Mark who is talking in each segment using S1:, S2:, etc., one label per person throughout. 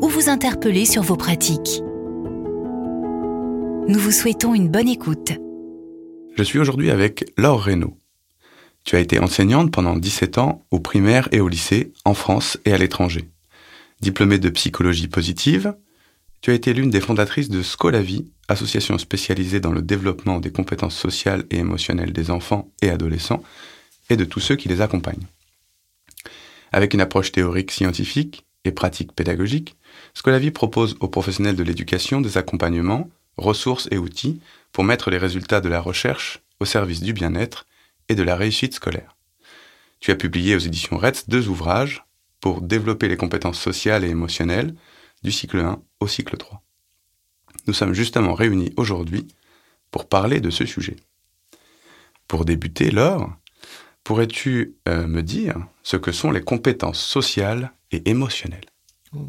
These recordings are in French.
S1: ou vous interpeller sur vos pratiques. Nous vous souhaitons une bonne écoute.
S2: Je suis aujourd'hui avec Laure Reynaud. Tu as été enseignante pendant 17 ans au primaire et au lycée, en France et à l'étranger. Diplômée de psychologie positive, tu as été l'une des fondatrices de Scolavi, association spécialisée dans le développement des compétences sociales et émotionnelles des enfants et adolescents et de tous ceux qui les accompagnent. Avec une approche théorique scientifique et pratique pédagogique, Scolavi propose aux professionnels de l'éducation des accompagnements, ressources et outils pour mettre les résultats de la recherche au service du bien-être et de la réussite scolaire. Tu as publié aux éditions RETS deux ouvrages pour développer les compétences sociales et émotionnelles du cycle 1 au cycle 3. Nous sommes justement réunis aujourd'hui pour parler de ce sujet. Pour débuter, Laure, pourrais-tu euh, me dire ce que sont les compétences sociales et émotionnelles?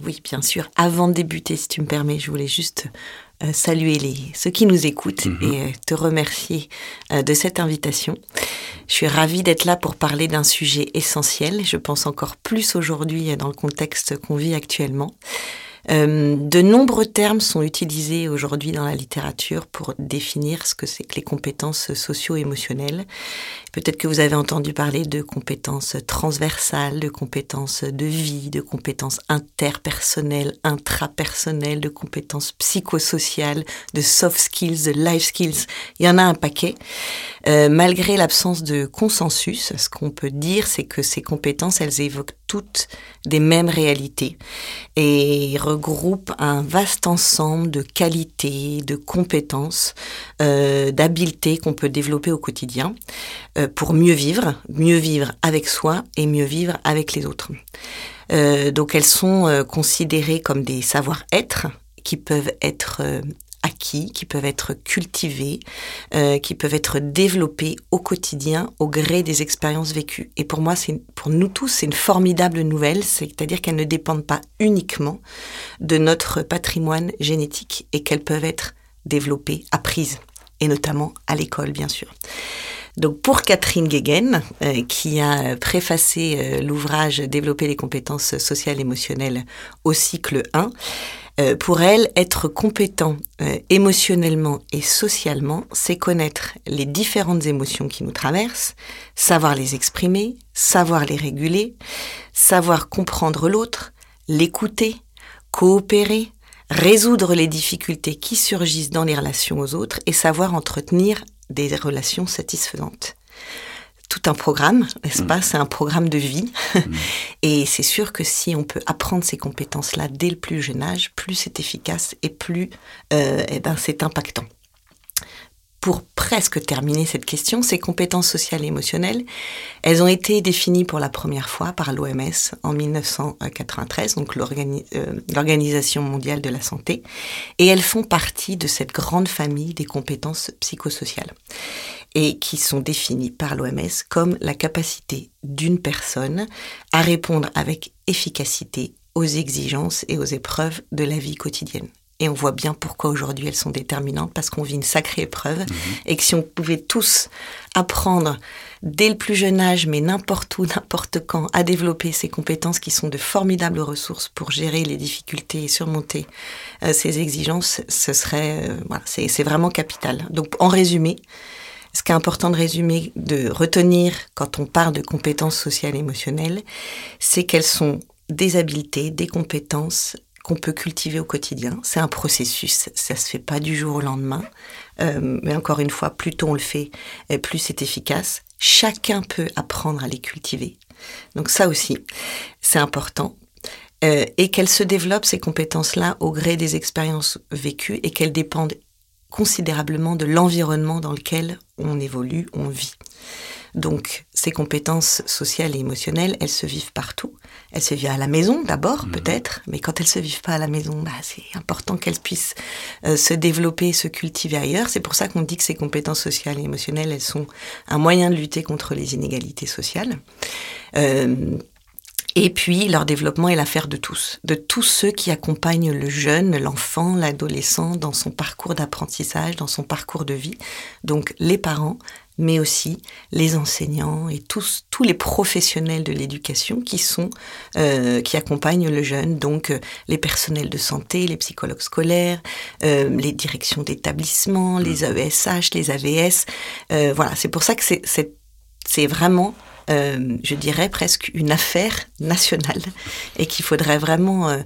S3: Oui, bien sûr. Avant de débuter, si tu me permets, je voulais juste euh, saluer les, ceux qui nous écoutent
S2: Mhm.
S3: et euh, te remercier euh, de cette invitation. Je suis ravie d'être là pour parler d'un sujet essentiel. Je pense encore plus aujourd'hui dans le contexte qu'on vit actuellement. De nombreux termes sont utilisés aujourd'hui dans la littérature pour définir ce que c'est que les compétences socio-émotionnelles. Peut-être que vous avez entendu parler de compétences transversales, de compétences de vie, de compétences interpersonnelles, intrapersonnelles, de compétences psychosociales, de soft skills, de life skills. Il y en a un paquet. Euh, malgré l'absence de consensus, ce qu'on peut dire, c'est que ces compétences, elles évoquent toutes des mêmes réalités et regroupent un vaste ensemble de qualités, de compétences, euh, d'habiletés qu'on peut développer au quotidien euh, pour mieux vivre, mieux vivre avec soi et mieux vivre avec les autres. Euh, donc elles sont euh, considérées comme des savoir-être qui peuvent être euh, acquis, qui peuvent être cultivés, euh, qui peuvent être développés au quotidien au gré des expériences vécues. Et pour moi, c'est pour nous tous, c'est une formidable nouvelle, c'est-à-dire qu'elles ne dépendent pas uniquement de notre patrimoine génétique et qu'elles peuvent être développées, apprises, et notamment à l'école, bien sûr. Donc pour Catherine Guéguen, euh, qui a préfacé euh, l'ouvrage Développer les compétences sociales émotionnelles au cycle 1, euh, pour elle, être compétent émotionnellement et socialement, c'est connaître les différentes émotions qui nous traversent, savoir les exprimer, savoir les réguler, savoir comprendre l'autre, l'écouter, coopérer, résoudre les difficultés qui surgissent dans les relations aux autres et savoir entretenir des relations satisfaisantes. Tout un programme, n'est-ce pas? C'est un programme de vie. et c'est sûr que si on peut apprendre ces compétences-là dès le plus jeune âge, plus c'est efficace et plus euh, eh ben, c'est impactant. Pour presque terminer cette question, ces compétences sociales et émotionnelles, elles ont été définies pour la première fois par l'OMS en 1993, donc euh, l'Organisation mondiale de la santé, et elles font partie de cette grande famille des compétences psychosociales et qui sont définies par l'OMS comme la capacité d'une personne à répondre avec efficacité aux exigences et aux épreuves de la vie quotidienne. Et on voit bien pourquoi aujourd'hui elles sont déterminantes, parce qu'on vit une sacrée épreuve, et que si on pouvait tous apprendre dès le plus jeune âge, mais n'importe où, n'importe quand, à développer ces compétences qui sont de formidables ressources pour gérer les difficultés et surmonter euh, ces exigences, ce serait, euh, voilà, c'est c'est vraiment capital. Donc en résumé, ce qui est important de résumer, de retenir quand on parle de compétences sociales et émotionnelles, c'est qu'elles sont des habiletés, des compétences qu'on peut cultiver au quotidien. C'est un processus, ça se fait pas du jour au lendemain. Euh, mais encore une fois, plus tôt on le fait, plus c'est efficace. Chacun peut apprendre à les cultiver. Donc ça aussi, c'est important. Euh, et qu'elles se développent, ces compétences-là, au gré des expériences vécues et qu'elles dépendent considérablement de l'environnement dans lequel on évolue, on vit. Donc, ces compétences sociales et émotionnelles, elles se vivent partout. Elles se vivent à la maison d'abord, mhm. peut-être, mais quand elles se vivent pas à la maison, bah, c'est important qu'elles puissent euh, se développer, se cultiver ailleurs. C'est pour ça qu'on dit que ces compétences sociales et émotionnelles, elles sont un moyen de lutter contre les inégalités sociales. Euh, et puis, leur développement est l'affaire de tous, de tous ceux qui accompagnent le jeune, l'enfant, l'adolescent dans son parcours d'apprentissage, dans son parcours de vie. Donc, les parents, mais aussi les enseignants et tous, tous les professionnels de l'éducation qui sont euh, qui accompagnent le jeune, donc euh, les personnels de santé, les psychologues scolaires, euh, les directions d'établissement, les AESH, les AVS. voilà, c'est pour ça que c'est c'est vraiment euh, je dirais presque une affaire nationale et qu'il faudrait vraiment euh,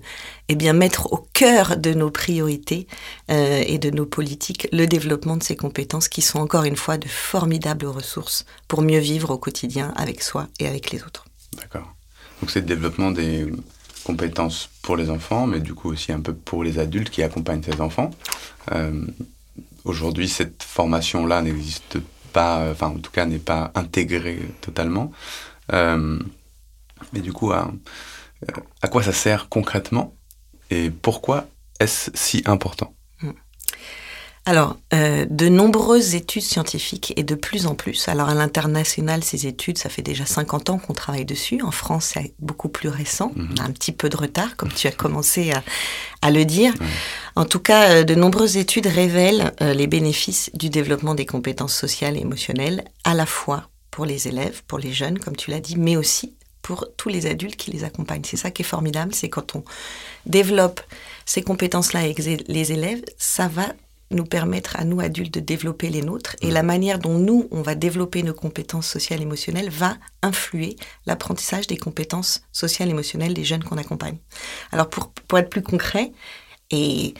S3: eh bien mettre au cœur de nos priorités euh, et de nos politiques le développement de ces compétences qui sont encore une fois de formidables ressources pour mieux vivre au quotidien avec soi et avec les autres.
S2: D'accord. Donc c'est le développement des compétences pour les enfants, mais du coup aussi un peu pour les adultes qui accompagnent ces enfants. Aujourd'hui, cette formation-là n'existe pas pas, enfin en tout cas n'est pas intégré totalement. Euh, mais du coup, à, à, quoi ça sert concrètement et pourquoi est-ce si important?
S3: Alors, euh, de nombreuses études scientifiques et de plus en plus. Alors, à l'international, ces études, ça fait déjà 50 ans qu'on travaille dessus. En France, c'est beaucoup plus récent. Mhm. On a un petit peu de retard, comme tu as commencé à, le dire. En tout cas, euh, de nombreuses études révèlent euh, les bénéfices du développement des compétences sociales et émotionnelles, à la fois pour les élèves, pour les jeunes, comme tu l'as dit, mais aussi pour tous les adultes qui les accompagnent. C'est ça qui est formidable, c'est quand on développe ces compétences-là avec les élèves, ça va nous permettre à nous adultes de développer les nôtres et la manière dont nous, on va développer nos compétences sociales et émotionnelles va influer l'apprentissage des compétences sociales et émotionnelles des jeunes qu'on accompagne. Alors pour, pour être plus concret, et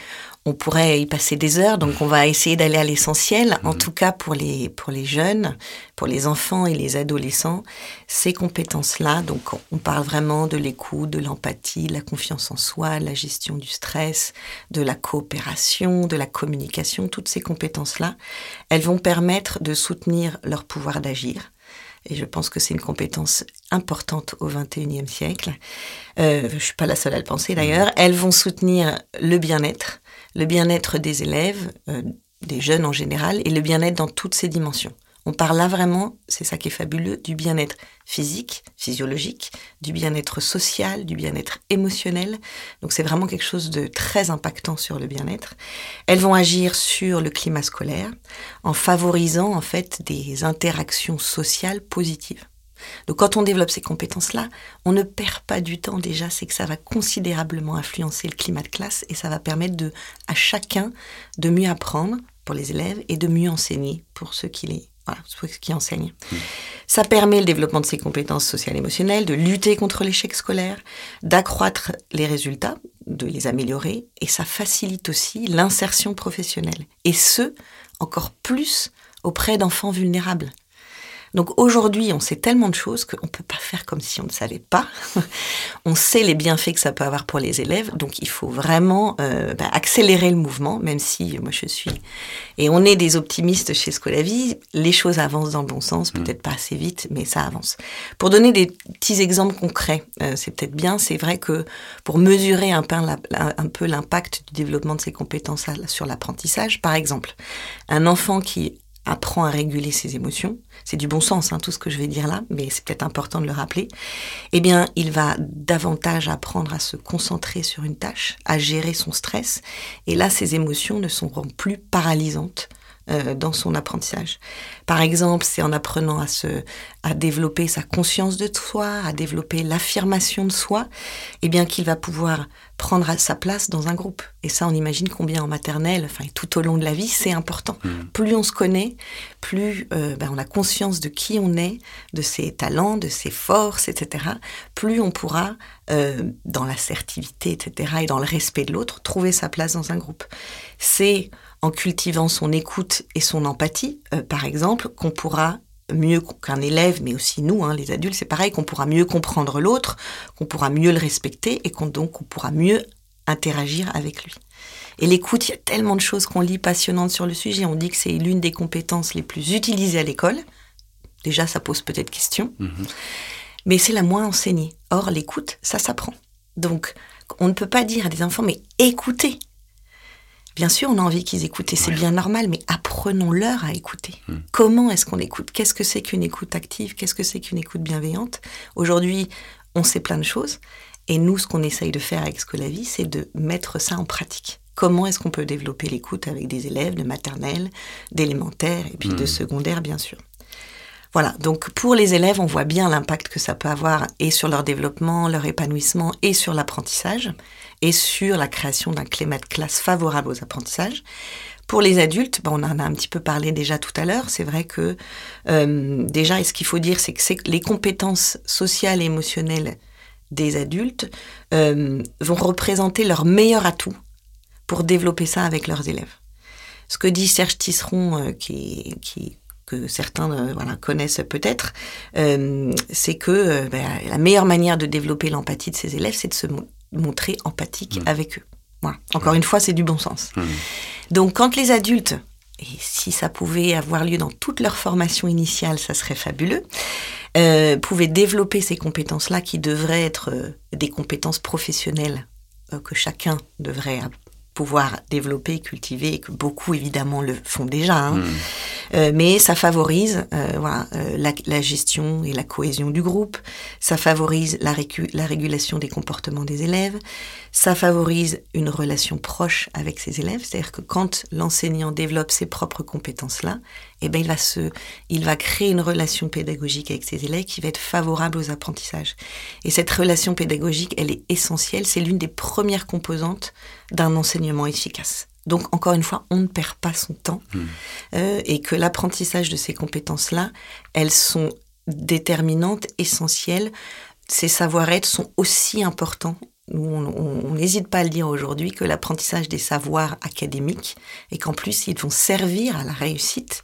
S3: on pourrait y passer des heures, donc on va essayer d'aller à l'essentiel. En mhm. tout cas, pour les, pour les jeunes, pour les enfants et les adolescents, ces compétences-là, donc on parle vraiment de l'écoute, de l'empathie, de la confiance en soi, la gestion du stress, de la coopération, de la communication, toutes ces compétences-là, elles vont permettre de soutenir leur pouvoir d'agir. Et je pense que c'est une compétence importante au XXIe siècle. Euh, je suis pas la seule à le penser d'ailleurs. Elles vont soutenir le bien-être, le bien-être des élèves, euh, des jeunes en général, et le bien-être dans toutes ses dimensions. On parle là vraiment, c'est ça qui est fabuleux, du bien-être physique, physiologique, du bien-être social, du bien-être émotionnel. Donc c'est vraiment quelque chose de très impactant sur le bien-être. Elles vont agir sur le climat scolaire en favorisant en fait des interactions sociales positives. Donc quand on développe ces compétences-là, on ne perd pas du temps déjà, c'est que ça va considérablement influencer le climat de classe et ça va permettre de, à chacun de mieux apprendre pour les élèves et de mieux enseigner pour ceux qui les voilà, ceux qui enseignent. Mmh. Ça permet le développement de ces compétences sociales et émotionnelles, de lutter contre l'échec scolaire, d'accroître les résultats, de les améliorer, et ça facilite aussi l'insertion professionnelle. Et ce, encore plus auprès d'enfants vulnérables. Donc aujourd'hui, on sait tellement de choses qu'on ne peut pas faire comme si on ne savait pas. on sait les bienfaits que ça peut avoir pour les élèves, donc il faut vraiment euh, bah, accélérer le mouvement, même si moi je suis... Et on est des optimistes chez Scolavi, les choses avancent dans le bon sens, mm. peut-être pas assez vite, mais ça avance. Pour donner des petits exemples concrets, euh, c'est peut-être bien, c'est vrai que pour mesurer un peu l'impact du développement de ces compétences sur l'apprentissage, par exemple, un enfant qui apprend à réguler ses émotions, c'est du bon sens hein, tout ce que je vais dire là, mais c'est peut-être important de le rappeler, eh bien il va davantage apprendre à se concentrer sur une tâche, à gérer son stress, et là ses émotions ne seront plus paralysantes euh, dans son apprentissage. Par exemple, c'est en apprenant à se, à développer sa conscience de soi, à développer l'affirmation de soi, eh bien qu'il va pouvoir prendre sa place dans un groupe. Et ça, on imagine combien en maternelle, enfin tout au long de la vie, c'est important. Mmh. Plus on se connaît, plus euh, ben, on a conscience de qui on est, de ses talents, de ses forces, etc. Plus on pourra, euh, dans l'assertivité, etc. et dans le respect de l'autre, trouver sa place dans un groupe. C'est en cultivant son écoute et son empathie, euh, par exemple, qu'on pourra mieux qu'un élève, mais aussi nous, hein, les adultes, c'est pareil, qu'on pourra mieux comprendre l'autre, qu'on pourra mieux le respecter et qu'on donc on pourra mieux interagir avec lui. Et l'écoute, il y a tellement de choses qu'on lit passionnantes sur le sujet. On dit que c'est l'une des compétences les plus utilisées à l'école. Déjà, ça pose peut-être question.
S2: Mhm.
S3: Mais c'est la moins enseignée. Or, l'écoute, ça s'apprend. Donc, on ne peut pas dire à des enfants, mais écoutez. Bien sûr, on a envie qu'ils écoutent, et c'est
S2: Ouais.
S3: bien normal, mais apprenons-leur à écouter.
S2: Mm.
S3: Comment est-ce qu'on écoute? Qu'est-ce que c'est qu'une écoute active? Qu'est-ce que c'est qu'une écoute bienveillante? Aujourd'hui, on sait plein de choses, et nous, ce qu'on essaye de faire avec Scolavie, c'est de mettre ça en pratique. Comment est-ce qu'on peut développer l'écoute avec des élèves de maternelle, d'élémentaire, et puis de
S2: Mm.
S3: secondaire, bien sûr voilà, donc pour les élèves, on voit bien l'impact que ça peut avoir et sur leur développement, leur épanouissement et sur l'apprentissage et sur la création d'un climat de classe favorable aux apprentissages. Pour les adultes, ben, on en a un petit peu parlé déjà tout à l'heure. C'est vrai que euh, déjà, ce qu'il faut dire, c'est que les compétences sociales et émotionnelles des adultes euh, vont représenter leur meilleur atout pour développer ça avec leurs élèves. Ce que dit Serge Tisseron, euh, que certains connaissent peut-être, c'est que ben, la meilleure manière de développer l'empathie de ses élèves, c'est de se montrer empathique
S2: Mm.
S3: avec eux. Voilà. Encore une fois, c'est du bon sens.
S2: Mhm.
S3: Donc, quand les adultes, et si ça pouvait avoir lieu dans toute leur formation initiale, ça serait fabuleux, euh, pouvaient développer ces compétences-là qui devraient être euh, des compétences professionnelles euh, que chacun devrait pouvoir développer et cultiver et que beaucoup évidemment le font déjà. hein.
S2: Mhm.
S3: Euh, mais ça favorise euh, voilà, euh, la, la gestion et la cohésion du groupe, ça favorise la, la régulation des comportements des élèves, ça favorise une relation proche avec ses élèves, c'est-à-dire que quand l'enseignant développe ses propres compétences-là, eh ben il va se, il va créer une relation pédagogique avec ses élèves qui va être favorable aux apprentissages. Et cette relation pédagogique, elle est essentielle, c'est l'une des premières composantes d'un enseignement efficace. Donc encore une fois, on ne perd pas son temps euh, et que l'apprentissage de ces compétences-là, elles sont déterminantes, essentielles. Ces savoir-être sont aussi importants. On n'hésite pas à le dire aujourd'hui que l'apprentissage des savoirs académiques et qu'en plus ils vont servir à la réussite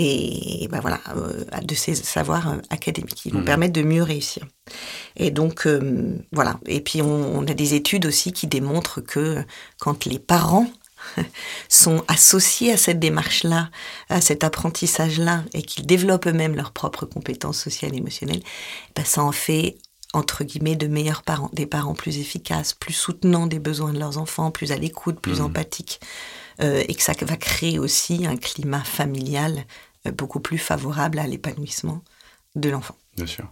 S3: et ben voilà euh, de ces savoirs euh, académiques. Ils vont
S2: Mhm.
S3: permettre de mieux réussir. Et donc euh, voilà. Et puis on, on a des études aussi qui démontrent que quand les parents sont associés à cette démarche-là, à cet apprentissage-là, et qu'ils développent eux-mêmes leurs propres compétences sociales et émotionnelles, ben ça en fait entre guillemets de meilleurs parents, des parents plus efficaces, plus soutenants des besoins de leurs enfants, plus à l'écoute, plus
S2: Mhm.
S3: empathiques, euh, et que ça va créer aussi un climat familial beaucoup plus favorable à l'épanouissement de l'enfant.
S2: Bien sûr.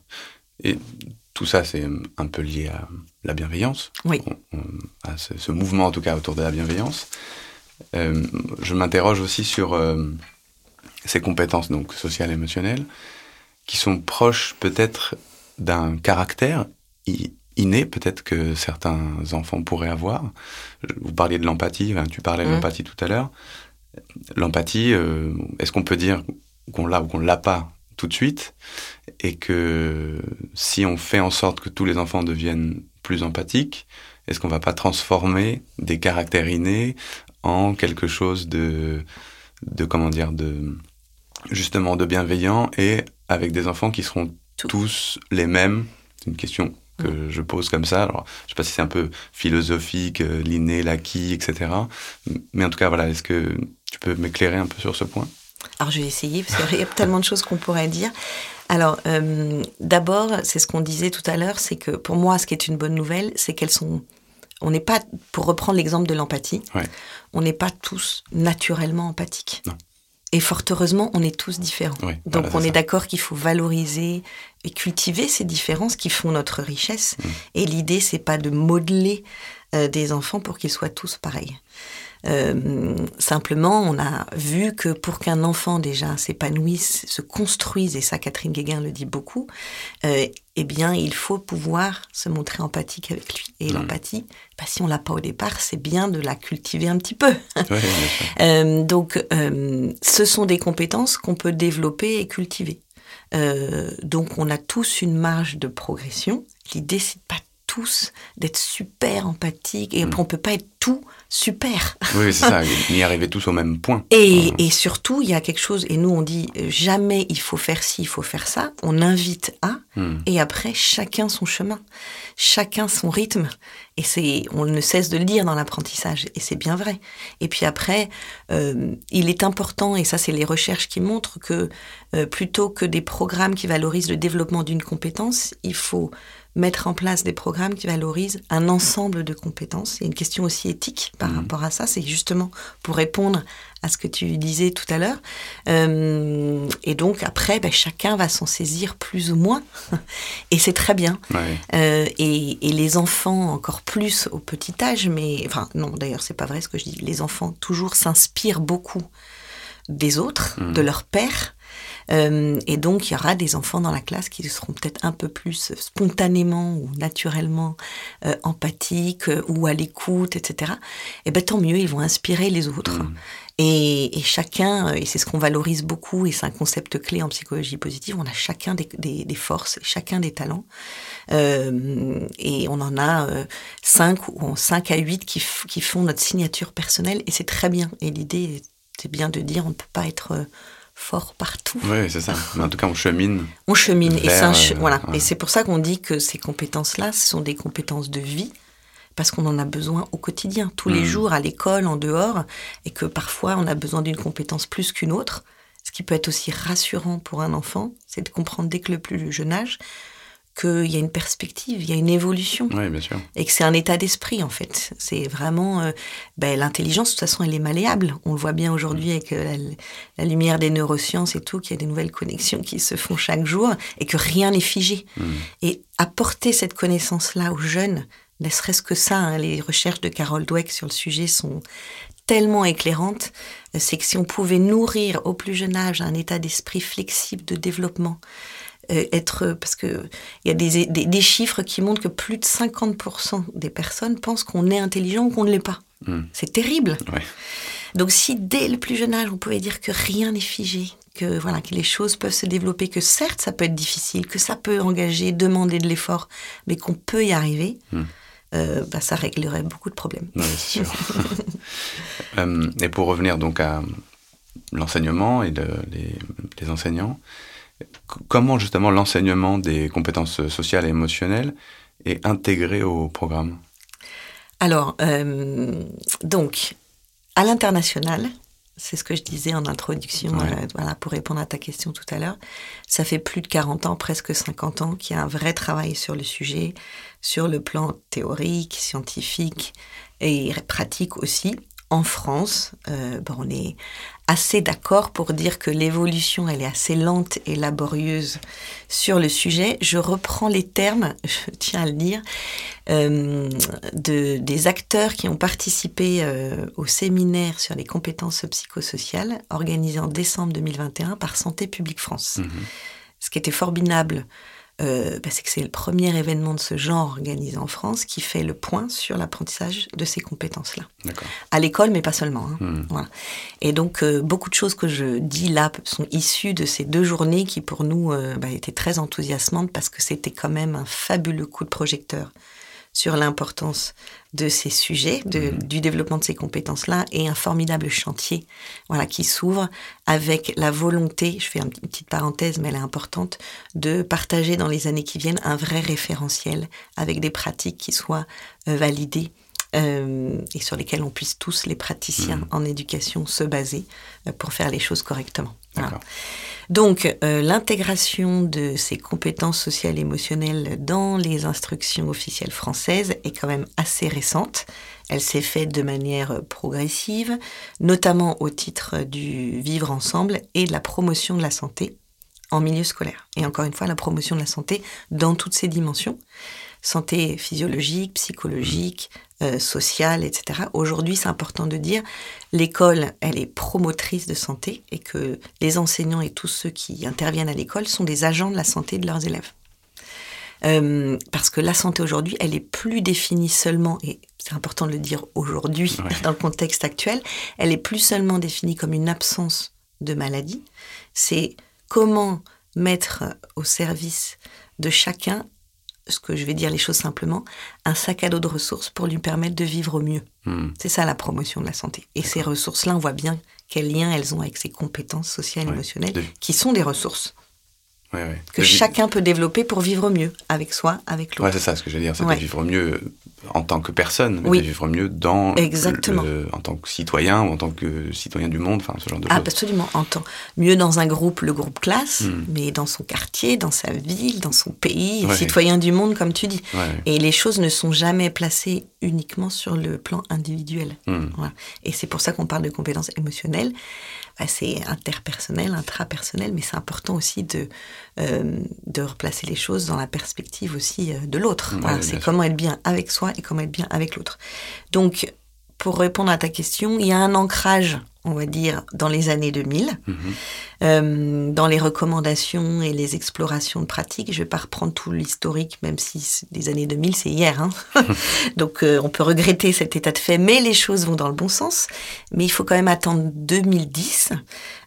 S2: Et tout ça, c'est un peu lié à la bienveillance,
S3: Oui.
S2: On- on- à ce, ce mouvement en tout cas autour de la bienveillance. Euh, je m'interroge aussi sur euh, ces compétences donc sociales et émotionnelles qui sont proches peut-être d'un caractère inné, peut-être que certains enfants pourraient avoir. Vous parliez de l'empathie, enfin, tu parlais de
S3: Mhm.
S2: l'empathie tout à l'heure. L'empathie, euh, est-ce qu'on peut dire qu'on l'a ou qu'on l'a pas tout de suite et que si on fait en sorte que tous les enfants deviennent plus empathiques, est-ce qu'on va pas transformer des caractères innés en quelque chose de, de comment dire, de justement de bienveillant et avec des enfants qui seront
S3: Tout.
S2: tous les mêmes? C'est une question que je pose comme ça. Alors, je sais pas si c'est un peu philosophique, euh, l'inné, l'acquis, etc. Mais en tout cas, voilà, est-ce que tu peux m'éclairer un peu sur ce point
S3: Alors je vais essayer parce qu'il y a tellement de choses qu'on pourrait dire. Alors euh, d'abord, c'est ce qu'on disait tout à l'heure, c'est que pour moi, ce qui est une bonne nouvelle, c'est qu'elles sont. On n'est pas, pour reprendre l'exemple de l'empathie,
S2: Ouais.
S3: on n'est pas tous naturellement empathiques.
S2: Non.
S3: Et fort heureusement, on est tous différents.
S2: Oui,
S3: Donc
S2: voilà,
S3: on est d'accord qu'il faut valoriser et cultiver ces différences qui font notre richesse.
S2: Mm.
S3: Et l'idée, c'est pas de modeler euh, des enfants pour qu'ils soient tous pareils. Euh, simplement, on a vu que pour qu'un enfant déjà s'épanouisse, se construise, et ça Catherine Guéguin le dit beaucoup, euh, eh bien, il faut pouvoir se montrer empathique avec lui. Et
S2: Mm.
S3: l'empathie, bah, si on l'a pas au départ, c'est bien de la cultiver un petit peu.
S2: Ouais.
S3: Euh, donc, euh, ce sont des compétences qu'on peut développer et cultiver. Euh, donc, on a tous une marge de progression. L'idée, c'est pas tous d'être super empathique et
S2: Mm.
S3: on peut pas être tout super.
S2: Oui, c'est ça, n'y arriver tous au même point.
S3: Et, et, surtout, il y a quelque chose, et nous on dit jamais il faut faire ci, il faut faire ça, on invite à, hmm. et après chacun son chemin, chacun son rythme, et c'est, on ne cesse de le dire dans l'apprentissage, et c'est bien vrai. Et puis après, euh, il est important, et ça c'est les recherches qui montrent que euh, plutôt que des programmes qui valorisent le développement d'une compétence, il faut mettre en place des programmes qui valorisent un ensemble de compétences. Il y a une question aussi éthique par mmh. rapport à ça. C'est justement pour répondre à ce que tu disais tout à l'heure. Euh, et donc après, ben, chacun va s'en saisir plus ou moins. et c'est très bien. Euh, et, les enfants encore plus au petit âge, mais enfin non, d'ailleurs c'est pas vrai ce que je dis. Les enfants toujours s'inspirent beaucoup des autres, mmh. de leur père. Euh, et donc, il y aura des enfants dans la classe qui seront peut-être un peu plus spontanément ou naturellement euh, empathiques euh, ou à l'écoute, etc. Et ben tant mieux, ils vont inspirer les autres. Mmh. Et, et, chacun, et c'est ce qu'on valorise beaucoup, et c'est un concept clé en psychologie positive, on a chacun des, des, des forces, chacun des talents. Euh, et on en a euh, 5 ou 5 à 8 qui, qui font notre signature personnelle, et c'est très bien. Et l'idée, c'est bien de dire, on ne peut pas être fort partout.
S2: Oui, c'est ça. Mais en tout cas, on chemine.
S3: On chemine. et, euh, voilà. et c'est pour ça qu'on dit que ces compétences-là, ce sont des compétences de vie, parce qu'on en a besoin au quotidien, tous les hmm. jours, à l'école, en dehors, et que parfois on a besoin d'une compétence plus qu'une autre. Ce qui peut être aussi rassurant pour un enfant, c'est de comprendre dès que le plus jeune âge qu'il y a une perspective, il y a une évolution.
S2: Oui, bien sûr.
S3: Et que c'est un état d'esprit, en fait. C'est vraiment. Euh, ben, L'intelligence, de toute façon, elle est malléable. On le voit bien aujourd'hui avec euh, la, lumière des neurosciences et tout, qu'il y a des nouvelles connexions qui se font chaque jour et que rien n'est figé. Hmm. Et apporter cette connaissance-là aux jeunes, ne serait-ce que ça, hein, les recherches de Carol Dweck sur le sujet sont tellement éclairantes, c'est que si on pouvait nourrir au plus jeune âge un état d'esprit flexible de développement, euh, être parce que il y a des, des, chiffres qui montrent que plus de 50% des personnes pensent qu'on est intelligent ou qu'on ne l'est pas. Hmm. C'est terrible. Donc si dès le plus jeune âge on pouvait dire que rien n'est figé, que voilà que les choses peuvent se développer, que certes ça peut être difficile, que ça peut engager, demander de l'effort, mais qu'on peut y arriver. Hmm. Euh, bah, ça réglerait beaucoup de problèmes.
S2: sûr. Euh, et pour revenir donc à l'enseignement et les, les, enseignants, comment justement l'enseignement des compétences sociales et émotionnelles est intégré au programme?
S3: Alors, euh, donc, à l'international, c'est ce que je disais en introduction, euh, voilà, pour répondre à ta question tout à l'heure. Ça fait plus de 40 ans, presque 50 ans, qu'il y a un vrai travail sur le sujet, sur le plan théorique, scientifique et pratique aussi. En France, euh, bon, on est assez d'accord pour dire que l'évolution, elle est assez lente et laborieuse sur le sujet. Je reprends les termes, je tiens à le dire, euh, de, des acteurs qui ont participé euh, au séminaire sur les compétences psychosociales organisé en décembre 2021 par Santé publique France. Mmh Ce qui était formidable euh, bah, c'est que c'est le premier événement de ce genre organisé en France qui fait le point sur l'apprentissage de ces compétences-là. À l'école, mais pas seulement. Hein. Hmm. Voilà. Et donc, euh, beaucoup de choses que je dis là sont issues de ces deux journées qui, pour nous, euh, bah, étaient très enthousiasmantes parce que c'était quand même un fabuleux coup de projecteur sur l'importance de ces sujets, mhm. du développement de ces compétences-là, et un formidable chantier voilà, qui s'ouvre avec la volonté, je fais une petite parenthèse, mais elle est importante, de partager dans les années qui viennent un vrai référentiel avec des pratiques qui soient euh, validées euh, et sur lesquelles on puisse tous, les praticiens mhm. en éducation, se baser euh, pour faire les choses correctement. Donc, euh, l'intégration de ces compétences sociales et émotionnelles dans les instructions officielles françaises est quand même assez récente. Elle s'est faite de manière progressive, notamment au titre du vivre ensemble et de la promotion de la santé en milieu scolaire. Et encore une fois, la promotion de la santé dans toutes ses dimensions santé physiologique, psychologique, euh, sociale, etc. Aujourd'hui, c'est important de dire, l'école, elle est promotrice de santé et que les enseignants et tous ceux qui interviennent à l'école sont des agents de la santé de leurs élèves. Euh, parce que la santé aujourd'hui, elle est plus définie seulement, et c'est important de le dire aujourd'hui dans le contexte actuel, elle est plus seulement définie comme une absence de maladie. C'est comment mettre au service de chacun ce que je vais dire les choses simplement, un sac à dos de ressources pour lui permettre de vivre au mieux.
S2: Hmm.
S3: C'est ça la promotion de la santé. Et ces ressources-là, on voit bien quel lien elles ont avec ses compétences sociales et
S2: Ouais.
S3: émotionnelles,
S2: De-
S3: qui sont des ressources
S2: Ouais, ouais.
S3: que
S2: De
S3: chacun peut développer pour vivre mieux, avec soi, avec
S2: Ouais,
S3: l'autre.
S2: c'est ça ce que j'allais dire, c'est
S3: Ouais.
S2: de vivre mieux en tant que personne, mais
S3: Oui.
S2: de vivre mieux dans
S3: Exactement.
S2: le- en tant que citoyen ou en tant que citoyen du monde, enfin ce genre de
S3: Ah,
S2: choses.
S3: absolument. En temps. Mieux dans un groupe, le groupe classe,
S2: Hmm.
S3: mais dans son quartier, dans sa ville, dans son pays,
S2: Ouais.
S3: citoyen du monde, comme tu dis.
S2: Ouais.
S3: Et les choses ne sont jamais placées uniquement sur le plan individuel.
S2: Hmm.
S3: Voilà. Et c'est pour ça qu'on parle de compétences émotionnelles. C'est interpersonnel, intrapersonnel, mais c'est important aussi de, euh, de replacer les choses dans la perspective aussi euh, de l'autre.
S2: Ouais,
S3: Voilà,
S2: bien
S3: c'est comment être bien avec soi et comment être bien avec l'autre. Donc, pour répondre à ta question, il y a un ancrage, on va dire, dans les années 2000,
S2: Mhm.
S3: euh, dans les recommandations et les explorations de pratiques. Je vais pas reprendre tout l'historique, même si les années 2000, c'est hier. hein. Donc euh, on peut regretter cet état de fait, mais les choses vont dans le bon sens. Mais il faut quand même attendre 2010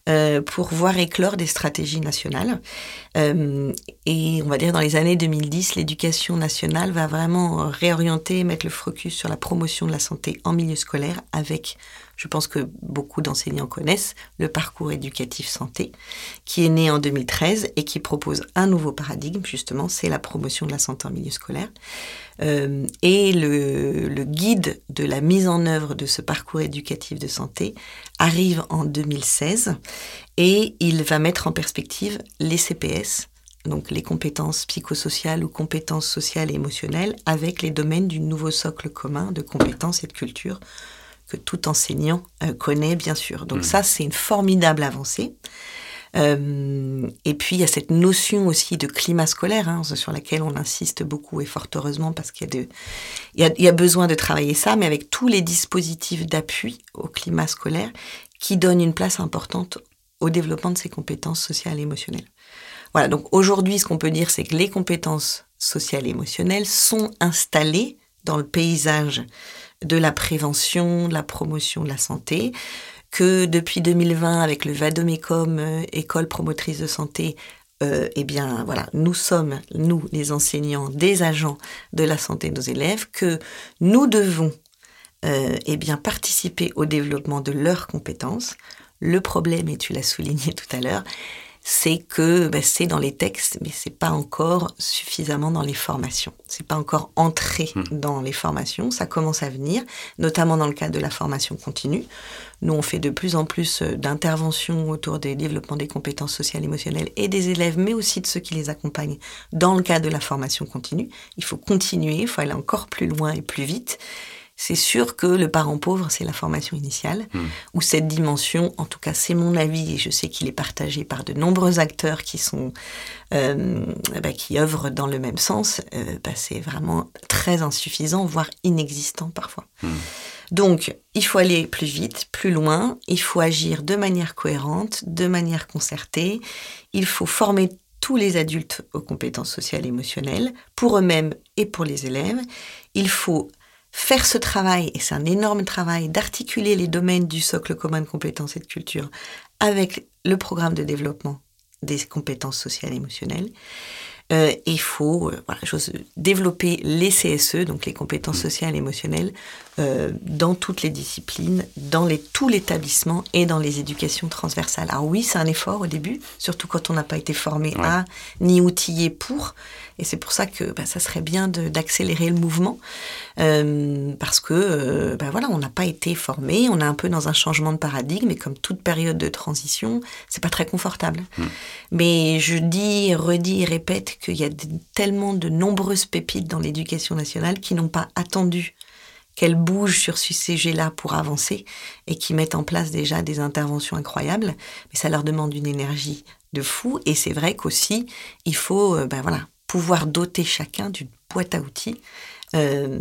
S3: euh, pour voir éclore des stratégies nationales. Et on va dire dans les années 2010, l'éducation nationale va vraiment réorienter, mettre le focus sur la promotion de la santé en milieu scolaire avec, je pense que beaucoup d'enseignants connaissent, le parcours éducatif santé, qui est né en 2013 et qui propose un nouveau paradigme, justement, c'est la promotion de la santé en milieu scolaire. Euh, et le, le guide de la mise en œuvre de ce parcours éducatif de santé arrive en 2016 et il va mettre en perspective les CPS, donc les compétences psychosociales ou compétences sociales et émotionnelles, avec les domaines du nouveau socle commun de compétences et de culture que tout enseignant euh, connaît bien sûr. Donc
S2: Mhm.
S3: ça, c'est une formidable avancée. Euh, et puis il y a cette notion aussi de climat scolaire hein, sur laquelle on insiste beaucoup et fort heureusement parce qu'il y a de, il y a, il y a besoin de travailler ça, mais avec tous les dispositifs d'appui au climat scolaire qui donnent une place importante au développement de ces compétences sociales et émotionnelles. Voilà, donc aujourd'hui, ce qu'on peut dire, c'est que les compétences sociales et émotionnelles sont installées dans le paysage de la prévention, de la promotion de la santé, que depuis 2020, avec le Vadomecum, euh, école promotrice de santé, euh, eh bien, voilà, nous sommes, nous, les enseignants, des agents de la santé de nos élèves, que nous devons, euh, eh bien, participer au développement de leurs compétences. Le problème, et tu l'as souligné tout à l'heure, c'est que ben, c'est dans les textes, mais c'est pas encore suffisamment dans les formations. C'est pas encore entré dans les formations. Ça commence à venir, notamment dans le cadre de la formation continue. Nous, on fait de plus en plus euh, d'interventions autour des développements des compétences sociales, émotionnelles et des élèves, mais aussi de ceux qui les accompagnent dans le cadre de la formation continue. Il faut continuer, il faut aller encore plus loin et plus vite. C'est sûr que le parent pauvre, c'est la formation initiale,
S2: Hmm.
S3: où cette dimension, en tout cas c'est mon avis, et je sais qu'il est partagé par de nombreux acteurs qui sont euh, bah, qui œuvrent dans le même sens, euh, bah, c'est vraiment très insuffisant, voire inexistant parfois.
S2: Hmm.
S3: Donc, il faut aller plus vite, plus loin, il faut agir de manière cohérente, de manière concertée, il faut former tous les adultes aux compétences sociales et émotionnelles, pour eux-mêmes et pour les élèves. Il faut faire ce travail, et c'est un énorme travail, d'articuler les domaines du socle commun de compétences et de culture avec le programme de développement des compétences sociales et émotionnelles. Euh, et il faut euh, voilà, développer les CSE, donc les compétences sociales et émotionnelles, euh, dans toutes les disciplines, dans les, tout l'établissement et dans les éducations transversales. Alors oui, c'est un effort au début, surtout quand on n'a pas été formé
S2: Ouais.
S3: à ni outillé pour. Et c'est pour ça que bah, ça serait bien d'accélérer le mouvement, euh, parce que euh, bah, voilà, on n'a pas été formé, on est un peu dans un changement de paradigme, et comme toute période de transition, c'est pas très confortable. Mais je dis, redis répète qu'il y a tellement de nombreuses pépites dans l'éducation nationale qui n'ont pas attendu qu'elles bougent sur ce sujet-là pour avancer et qui mettent en place déjà des interventions incroyables. Mais ça leur demande une énergie de fou. Et c'est vrai qu'aussi, il faut euh, ben voilà, pouvoir doter chacun d'une boîte à outils euh,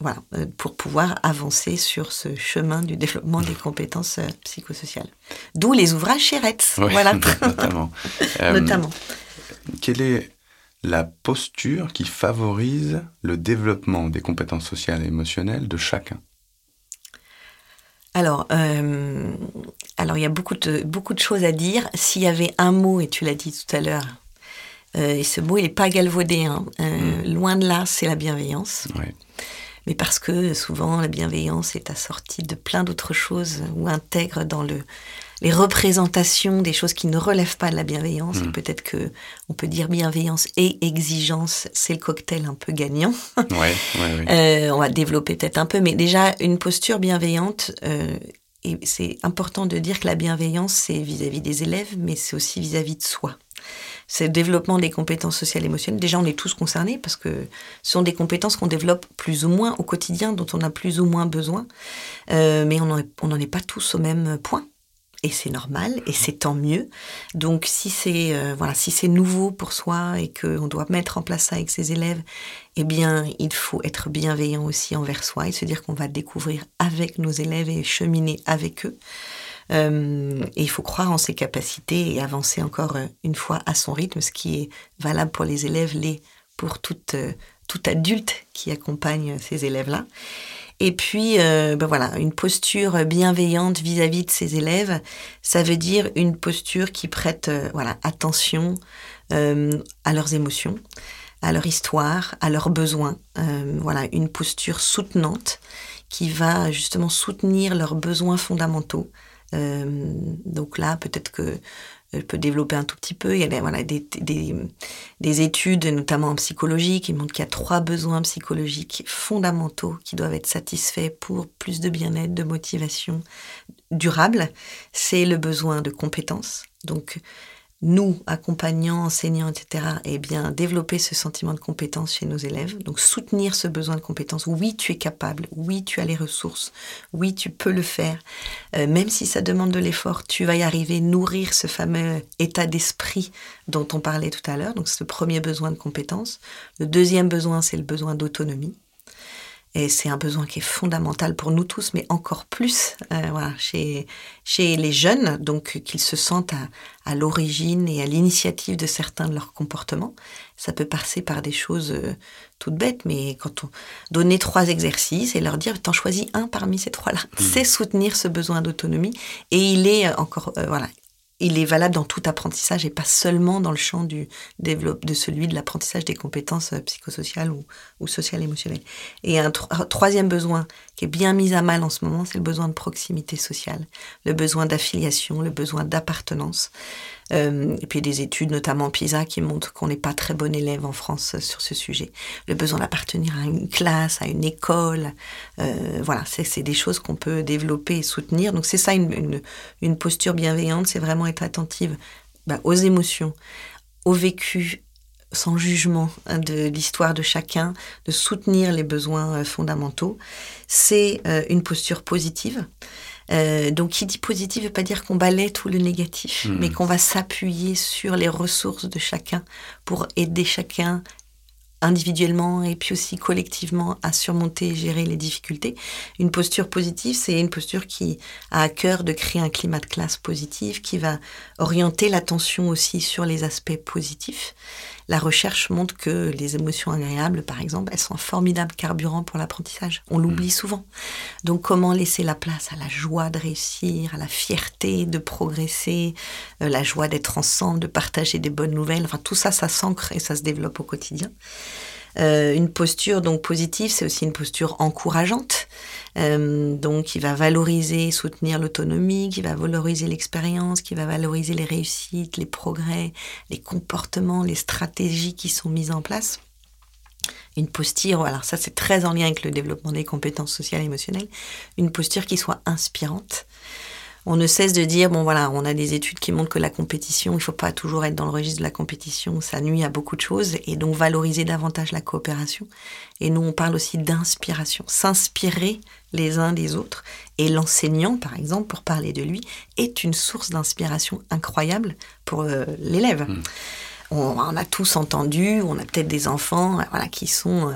S3: voilà, euh, pour pouvoir avancer sur ce chemin du développement des compétences euh, psychosociales. D'où les ouvrages chez Retz.
S2: Ouais,
S3: Voilà.
S2: notamment. Euh,
S3: Notamment.
S2: Quelle est la posture qui favorise le développement des compétences sociales et émotionnelles de chacun
S3: Alors, euh, alors il y a beaucoup de, beaucoup de choses à dire. S'il y avait un mot, et tu l'as dit tout à l'heure, euh, et ce mot, il n'est pas galvaudé, hein, euh, loin de là, c'est la bienveillance. Mais parce que souvent, la bienveillance est assortie de plein d'autres choses ou intègre dans le, les représentations des choses qui ne relèvent pas de la bienveillance. Hmm. Peut-être que on peut dire bienveillance et exigence, c'est le cocktail un peu gagnant.
S2: Ouais,
S3: euh, on va développer peut-être un peu, mais déjà une posture bienveillante. Euh, et c'est important de dire que la bienveillance, c'est vis-à-vis des élèves, mais c'est aussi vis-à-vis de soi. C'est le développement des compétences sociales et émotionnelles. Déjà, on est tous concernés parce que ce sont des compétences qu'on développe plus ou moins au quotidien, dont on a plus ou moins besoin. Euh, mais on n'en est pas tous au même point et c'est normal et c'est tant mieux. Donc si c'est euh, voilà, si c'est nouveau pour soi et qu'on doit mettre en place ça avec ses élèves, eh bien, il faut être bienveillant aussi envers soi et se dire qu'on va découvrir avec nos élèves et cheminer avec eux. Euh, et il faut croire en ses capacités et avancer encore euh, une fois à son rythme, ce qui est valable pour les élèves, les pour tout, tout adulte qui accompagne ces élèves-là. Et puis, euh, ben voilà, une posture bienveillante vis-à-vis de ses élèves, ça veut dire une posture qui prête euh, voilà, attention euh, à leurs émotions, à leur histoire, à leurs besoins. voilà, une posture soutenante qui va justement soutenir leurs besoins fondamentaux. donc là, peut-être que je peux développer un tout petit peu. Il y a des, voilà, des, des, des études, notamment en psychologie, qui montrent qu'il y a trois besoins psychologiques fondamentaux qui doivent être satisfaits pour plus de bien-être, de motivation durable. C'est le besoin de compétences. Donc, nous, accompagnants, enseignants, etc., eh bien, développer ce sentiment de compétence chez nos élèves. Donc, soutenir ce besoin de compétence. Oui, tu es capable. Oui, tu as les ressources. Oui, tu peux le faire. Euh, même si ça demande de l'effort, tu vas y arriver. Nourrir ce fameux état d'esprit dont on parlait tout à l'heure. Donc, c'est le premier besoin de compétence. Le deuxième besoin, c'est le besoin d'autonomie. Et c'est un besoin qui est fondamental pour nous tous, mais encore plus euh, voilà, chez, chez les jeunes, donc qu'ils se sentent à, à l'origine et à l'initiative de certains de leurs comportements. Ça peut passer par des choses euh, toutes bêtes, mais quand on donner trois exercices et leur dire t'en choisis un parmi ces trois-là, mmh. c'est soutenir ce besoin d'autonomie. Et il est encore euh, voilà il est valable dans tout apprentissage et pas seulement dans le champ de celui de l'apprentissage des compétences euh, psychosociales ou sociales émotionnelles. Et un, troisième besoin qui est bien mis à mal en ce moment, c'est le besoin de proximité sociale, le besoin d'affiliation, le besoin d'appartenance. Euh, et puis des études, notamment PISA, qui montrent qu'on n'est pas très bon élève en France sur ce sujet. Le besoin d'appartenir à une classe, à une école, euh, voilà, c'est des choses qu'on peut développer et soutenir. Donc c'est ça une, une, posture bienveillante, c'est vraiment être attentive bah, aux émotions, au vécu sans jugement hein, de l'histoire de chacun, de soutenir les besoins euh, fondamentaux. C'est une posture positive. Euh, donc, qui dit positif ne veut pas dire qu'on balaie tout le négatif, mmh. mais qu'on va s'appuyer sur les ressources de chacun pour aider chacun individuellement et puis aussi collectivement à surmonter et gérer les difficultés. Une posture positive, c'est une posture qui a à cœur de créer un climat de classe positif, qui va orienter l'attention aussi sur les aspects positifs la recherche montre que les émotions agréables, par exemple, elles sont un formidable carburant pour l'apprentissage. On l'oublie mm. souvent. Donc comment laisser la place à la joie de réussir, à la fierté de progresser, euh, la joie d'être ensemble, de partager des bonnes nouvelles? Enfin, tout ça, ça s'ancre et ça se développe au quotidien. Euh, une posture donc positive, c'est aussi une posture encourageante, euh, donc qui va valoriser, soutenir l'autonomie, qui va valoriser l'expérience, qui va valoriser les réussites, les progrès, les comportements, les stratégies qui sont mises en place. Une posture, alors ça c'est très en lien avec le développement des compétences sociales et émotionnelles, une posture qui soit inspirante, on ne cesse de dire, bon voilà, on a des études qui montrent que la compétition, il ne faut pas toujours être dans le registre de la compétition, ça nuit à beaucoup de choses, et donc valoriser davantage la coopération. Et nous, on parle aussi d'inspiration, s'inspirer les uns des autres. Et l'enseignant, par exemple, pour parler de lui, est une source d'inspiration incroyable pour euh, l'élève. Mmh on, a tous entendu, on a peut-être des enfants voilà, qui sont euh,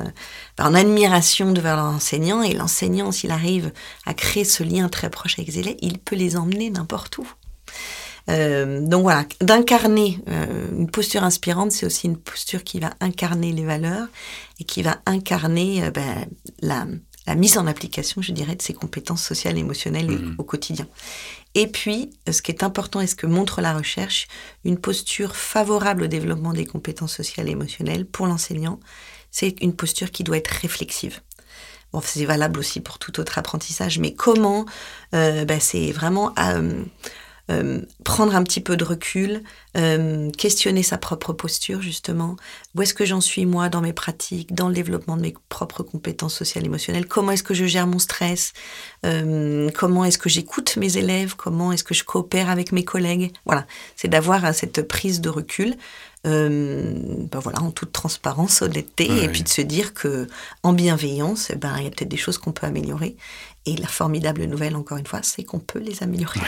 S3: en admiration devant leur enseignant, et l'enseignant, s'il arrive à créer ce lien très proche avec les élèves, il peut les emmener n'importe où. Euh, donc voilà, d'incarner euh, une posture inspirante, c'est aussi une posture qui va incarner les valeurs et qui va incarner ben, la, mise en application, je dirais, de ces compétences sociales et émotionnelles mmh. au quotidien. Et puis, ce qui est important et ce que montre la recherche, une posture favorable au développement des compétences sociales et émotionnelles pour l'enseignant, c'est une posture qui doit être réflexive. Bon, c'est valable aussi pour tout autre apprentissage, mais comment euh, ben, C'est vraiment euh, euh, prendre un petit peu de recul, euh, questionner sa propre posture justement. Où est-ce que j'en suis moi dans mes pratiques, dans le développement de mes propres compétences sociales et émotionnelles? Comment est-ce que je gère mon stress? Euh, Comment est-ce que j'écoute mes élèves? Comment est-ce que je coopère avec mes collègues? Voilà, c'est d'avoir cette prise de recul. ben voilà, en toute transparence, honnêteté, et puis de se dire que en bienveillance, eh ben il y a peut-être des choses qu'on peut améliorer, et la formidable nouvelle, encore une fois, c'est qu'on peut les améliorer.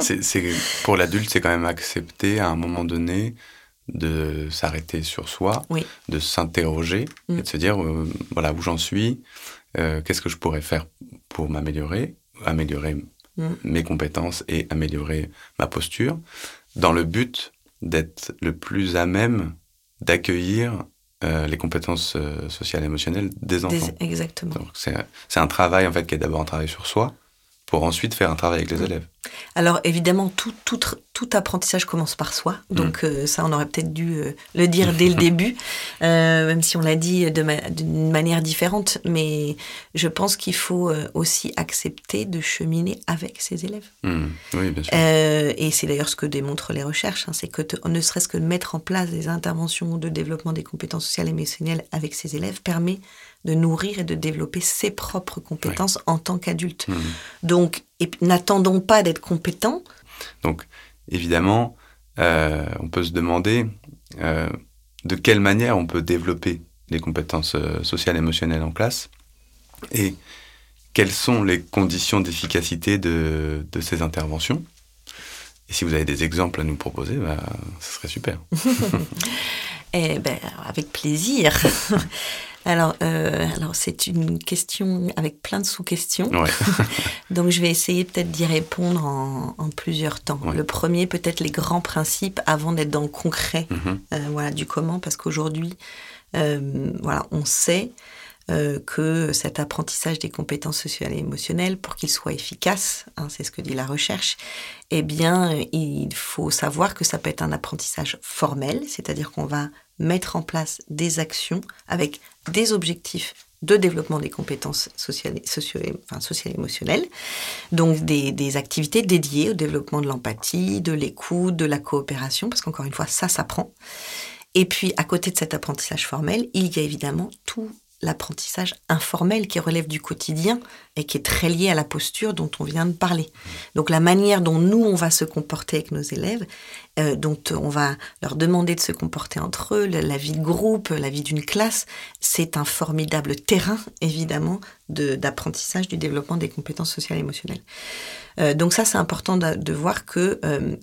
S2: c'est, pour l'adulte, c'est quand même accepter à un moment donné de s'arrêter sur soi, de s'interroger mm. et de se dire euh, voilà où j'en suis, euh, qu'est-ce que je pourrais faire pour m'améliorer, améliorer mm. mes compétences et améliorer ma posture, dans le but d'être le plus à même d'accueillir euh, les compétences euh, sociales et émotionnelles des enfants.
S3: exactement.
S2: C'est un travail en fait qui est d'abord un travail sur soi pour ensuite faire un travail avec les élèves.
S3: Alors évidemment, tout, tout, tout apprentissage commence par soi, donc mm. euh, ça on aurait peut-être dû euh, le dire dès le début, euh, même si on l'a dit d'une manière différente, mais je pense qu'il faut aussi accepter de cheminer avec ses élèves.
S2: Mm. Oui, bien sûr.
S3: et c'est d'ailleurs ce que démontrent les recherches, hein, c'est que ne serait-ce que mettre en place des interventions de développement des compétences sociales et émotionnelles avec ses élèves permet de nourrir et de développer ses propres compétences en tant qu'adulte. Mmh. Donc, n'attendons pas d'être compétent.
S2: Donc, évidemment, euh, on peut se demander euh, de quelle manière on peut développer les compétences euh, sociales et émotionnelles en classe et quelles sont les conditions d'efficacité de, ces interventions. Et si vous avez des exemples à nous proposer, bah, ce serait super.
S3: eh ben, avec plaisir. Alors, euh, alors c'est une question avec plein de sous-questions. Donc, je vais essayer peut-être d'y répondre en, plusieurs temps. Le premier, peut-être les grands principes avant d'être dans le concret mhm. euh, voilà, du comment, parce qu'aujourd'hui, euh, voilà, on sait que cet apprentissage des compétences sociales et émotionnelles, pour qu'il soit efficace, hein, c'est ce que dit la recherche, eh bien, il faut savoir que ça peut être un apprentissage formel, c'est-à-dire qu'on va mettre en place des actions avec des objectifs de développement des compétences sociales, socio, enfin, sociales émotionnelles, donc des, des, activités dédiées au développement de l'empathie, de l'écoute, de la coopération, parce qu'encore une fois, ça s'apprend. Et puis, à côté de cet apprentissage formel, il y a évidemment tout l'apprentissage informel qui relève du quotidien et qui est très lié à la posture dont on vient de parler. Donc la manière dont nous, on va se comporter avec nos élèves, euh, dont on va leur demander de se comporter entre eux, la vie de groupe, la vie d'une classe, c'est un formidable terrain, évidemment, d'apprentissage du développement des compétences sociales et émotionnelles. Euh, donc ça, c'est important de, voir que euh,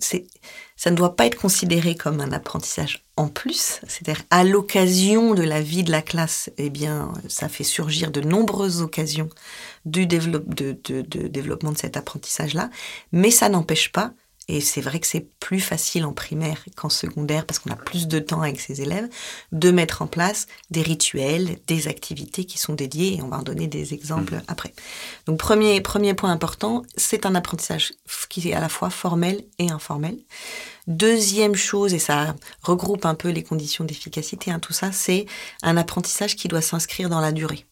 S3: ça ne doit pas être considéré comme un apprentissage en plus, c'est-à-dire à, l'occasion de la vie de la classe, eh bien, ça fait surgir de nombreuses occasions de développement de cet apprentissage-là, mais ça n'empêche pas et c'est vrai que c'est plus facile en primaire qu'en secondaire parce qu'on a plus de temps avec ses élèves de mettre en place des rituels, des activités qui sont dédiées et on va en donner des exemples mmh. après. Donc premier, premier point important, c'est un apprentissage qui est à la fois formel et informel. Deuxième chose, et ça regroupe un peu les conditions d'efficacité, hein, tout ça, c'est un apprentissage qui doit s'inscrire dans la durée.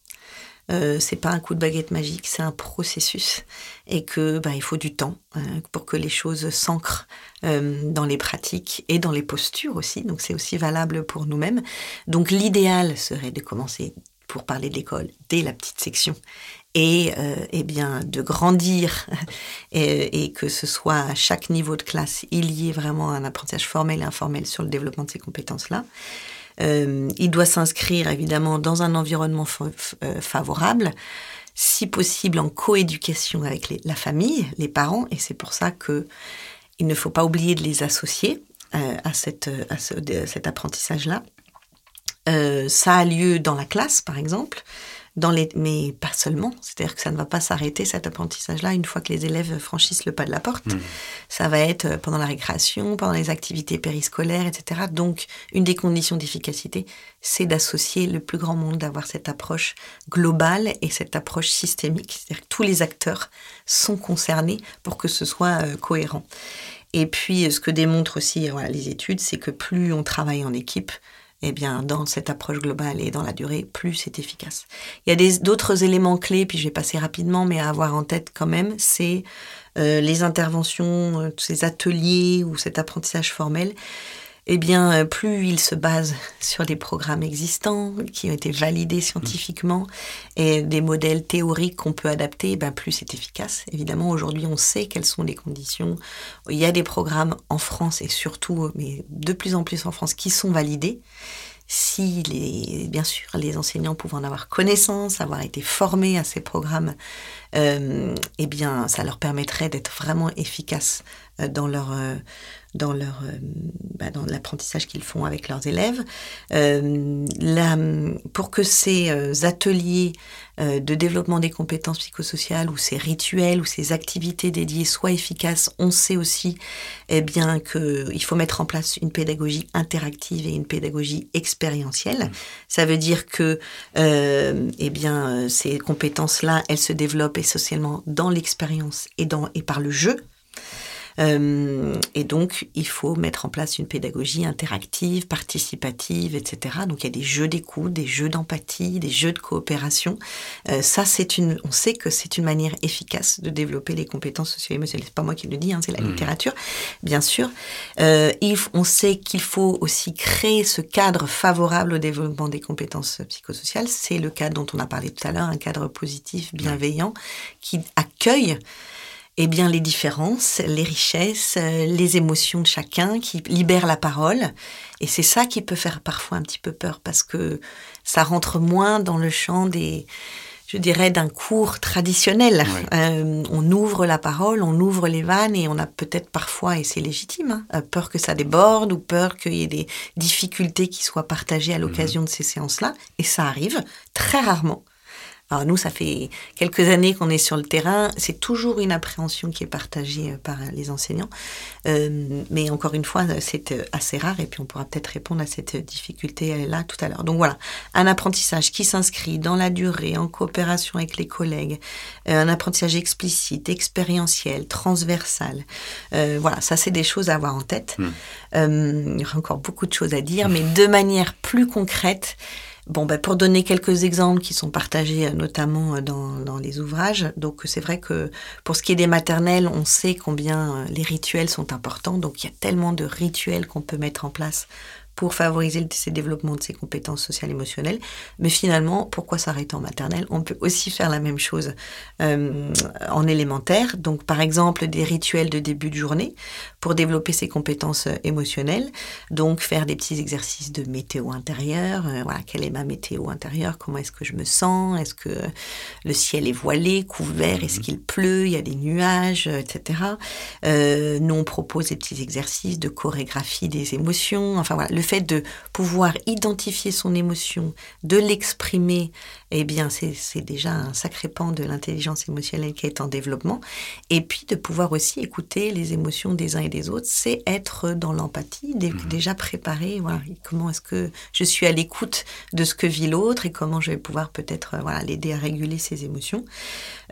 S3: Euh, c'est pas un coup de baguette magique, c'est un processus et que bah, il faut du temps euh, pour que les choses s'ancrent euh, dans les pratiques et dans les postures aussi. Donc c'est aussi valable pour nous-mêmes. Donc l'idéal serait de commencer pour parler de l'école dès la petite section et eh bien de grandir et, et, que ce soit à chaque niveau de classe il y ait vraiment un apprentissage formel et informel sur le développement de ces compétences là. Euh, il doit s'inscrire évidemment dans un environnement euh, favorable, si possible en coéducation avec la famille, les parents, et c'est pour ça que il ne faut pas oublier de les associer euh, à, cette, à cet apprentissage-là. ça a lieu dans la classe, par exemple dans les, mais pas seulement. C'est-à-dire que ça ne va pas s'arrêter cet apprentissage-là une fois que les élèves franchissent le pas de la porte. Mmh. Ça va être euh, pendant la récréation, pendant les activités périscolaires, etc. Donc, une des conditions d'efficacité, c'est d'associer le plus grand monde, d'avoir cette approche globale et cette approche systémique. C'est-à-dire que tous les acteurs sont concernés pour que ce soit euh, cohérent. Et puis, ce que démontrent aussi voilà, les études, c'est que plus on travaille en équipe, eh bien, dans cette approche globale et dans la durée, plus c'est efficace. Il y a d'autres éléments clés, puis je vais passer rapidement, mais à avoir en tête quand même, c'est euh, les interventions, euh, ces ateliers ou cet apprentissage formel eh bien, euh, plus il se base sur des programmes existants qui ont été validés scientifiquement et des modèles théoriques qu'on peut adapter, eh plus c'est efficace. Évidemment, aujourd'hui, on sait quelles sont les conditions. Il y a des programmes en France et surtout, mais de plus en plus en France, qui sont validés si les, bien sûr les enseignants pouvaient en avoir connaissance, avoir été formés à ces programmes, euh, eh bien ça leur permettrait d'être vraiment efficaces euh, dans leur dans leur euh, bah, dans l'apprentissage qu'ils font avec leurs élèves. Euh, pour que ces euh, ateliers de développement des compétences psychosociales ou ces rituels ou ces activités dédiées soient efficaces, on sait aussi eh bien que il faut mettre en place une pédagogie interactive et une pédagogie expérientielle. Ça veut dire que eh bien ces compétences-là, elles se développent essentiellement dans l'expérience et dans et par le jeu. Euh, et donc, il faut mettre en place une pédagogie interactive, participative, etc. Donc, il y a des jeux d'écoute, des jeux d'empathie, des jeux de coopération. Euh, ça, c'est une, on sait que c'est une manière efficace de développer les compétences socio-émotionnelles. C'est pas moi qui le dis, hein, c'est la mmh. littérature, bien sûr. Euh, on sait qu'il faut aussi créer ce cadre favorable au développement des compétences psychosociales. C'est le cadre dont on a parlé tout à l'heure, un cadre positif, bienveillant, qui accueille eh bien, les différences, les richesses, euh, les émotions de chacun, qui libère la parole. Et c'est ça qui peut faire parfois un petit peu peur parce que ça rentre moins dans le champ des, je dirais, d'un cours traditionnel. Euh, on ouvre la parole, on ouvre les vannes et on a peut-être parfois, et c'est légitime, hein, euh, peur que ça déborde ou peur qu'il y ait des difficultés qui soient partagées à l'occasion mhm. de ces séances-là. Et ça arrive très rarement. Alors nous, ça fait quelques années qu'on est sur le terrain. C'est toujours une appréhension qui est partagée euh, par les enseignants. Euh, mais encore une fois, c'est euh, assez rare et puis on pourra peut-être répondre à cette difficulté-là tout à l'heure. Donc voilà, un apprentissage qui s'inscrit dans la durée, en coopération avec les collègues, un apprentissage explicite, expérientiel, transversal. voilà, ça c'est des choses à avoir en tête. Hmm. il y aura encore beaucoup de choses à dire, mais de manière plus concrète, Bon, ben, pour donner quelques exemples qui sont partagés euh, notamment euh, dans, dans les ouvrages, donc c'est vrai que pour ce qui est des maternelles, on sait combien euh, les rituels sont importants, donc il y a tellement de rituels qu'on peut mettre en place pour favoriser ces développements de ces compétences sociales émotionnelles. Mais finalement, pourquoi s'arrêter en maternelle? On peut aussi faire la même chose euh, en élémentaire. Donc, par exemple, des rituels de début de journée pour développer ces compétences euh, émotionnelles. Donc, faire des petits exercices de météo intérieure. Euh, voilà, quelle est ma météo intérieure? Comment est-ce que je me sens? Est-ce que le ciel est voilé, couvert? Est-ce mhm. qu'il pleut? Il y a des nuages, etc. Euh, nous, on propose des petits exercices de chorégraphie des émotions. Enfin, voilà, le fait de pouvoir identifier son émotion, de l'exprimer, eh bien, c'est déjà un sacré pan de l'intelligence émotionnelle qui est en développement. Et puis, de pouvoir aussi écouter les émotions des uns et des autres, c'est être dans l'empathie, mmh. déjà préparé. Voilà, comment est-ce que je suis à l'écoute de ce que vit l'autre et comment je vais pouvoir peut-être voilà, l'aider à réguler ses émotions.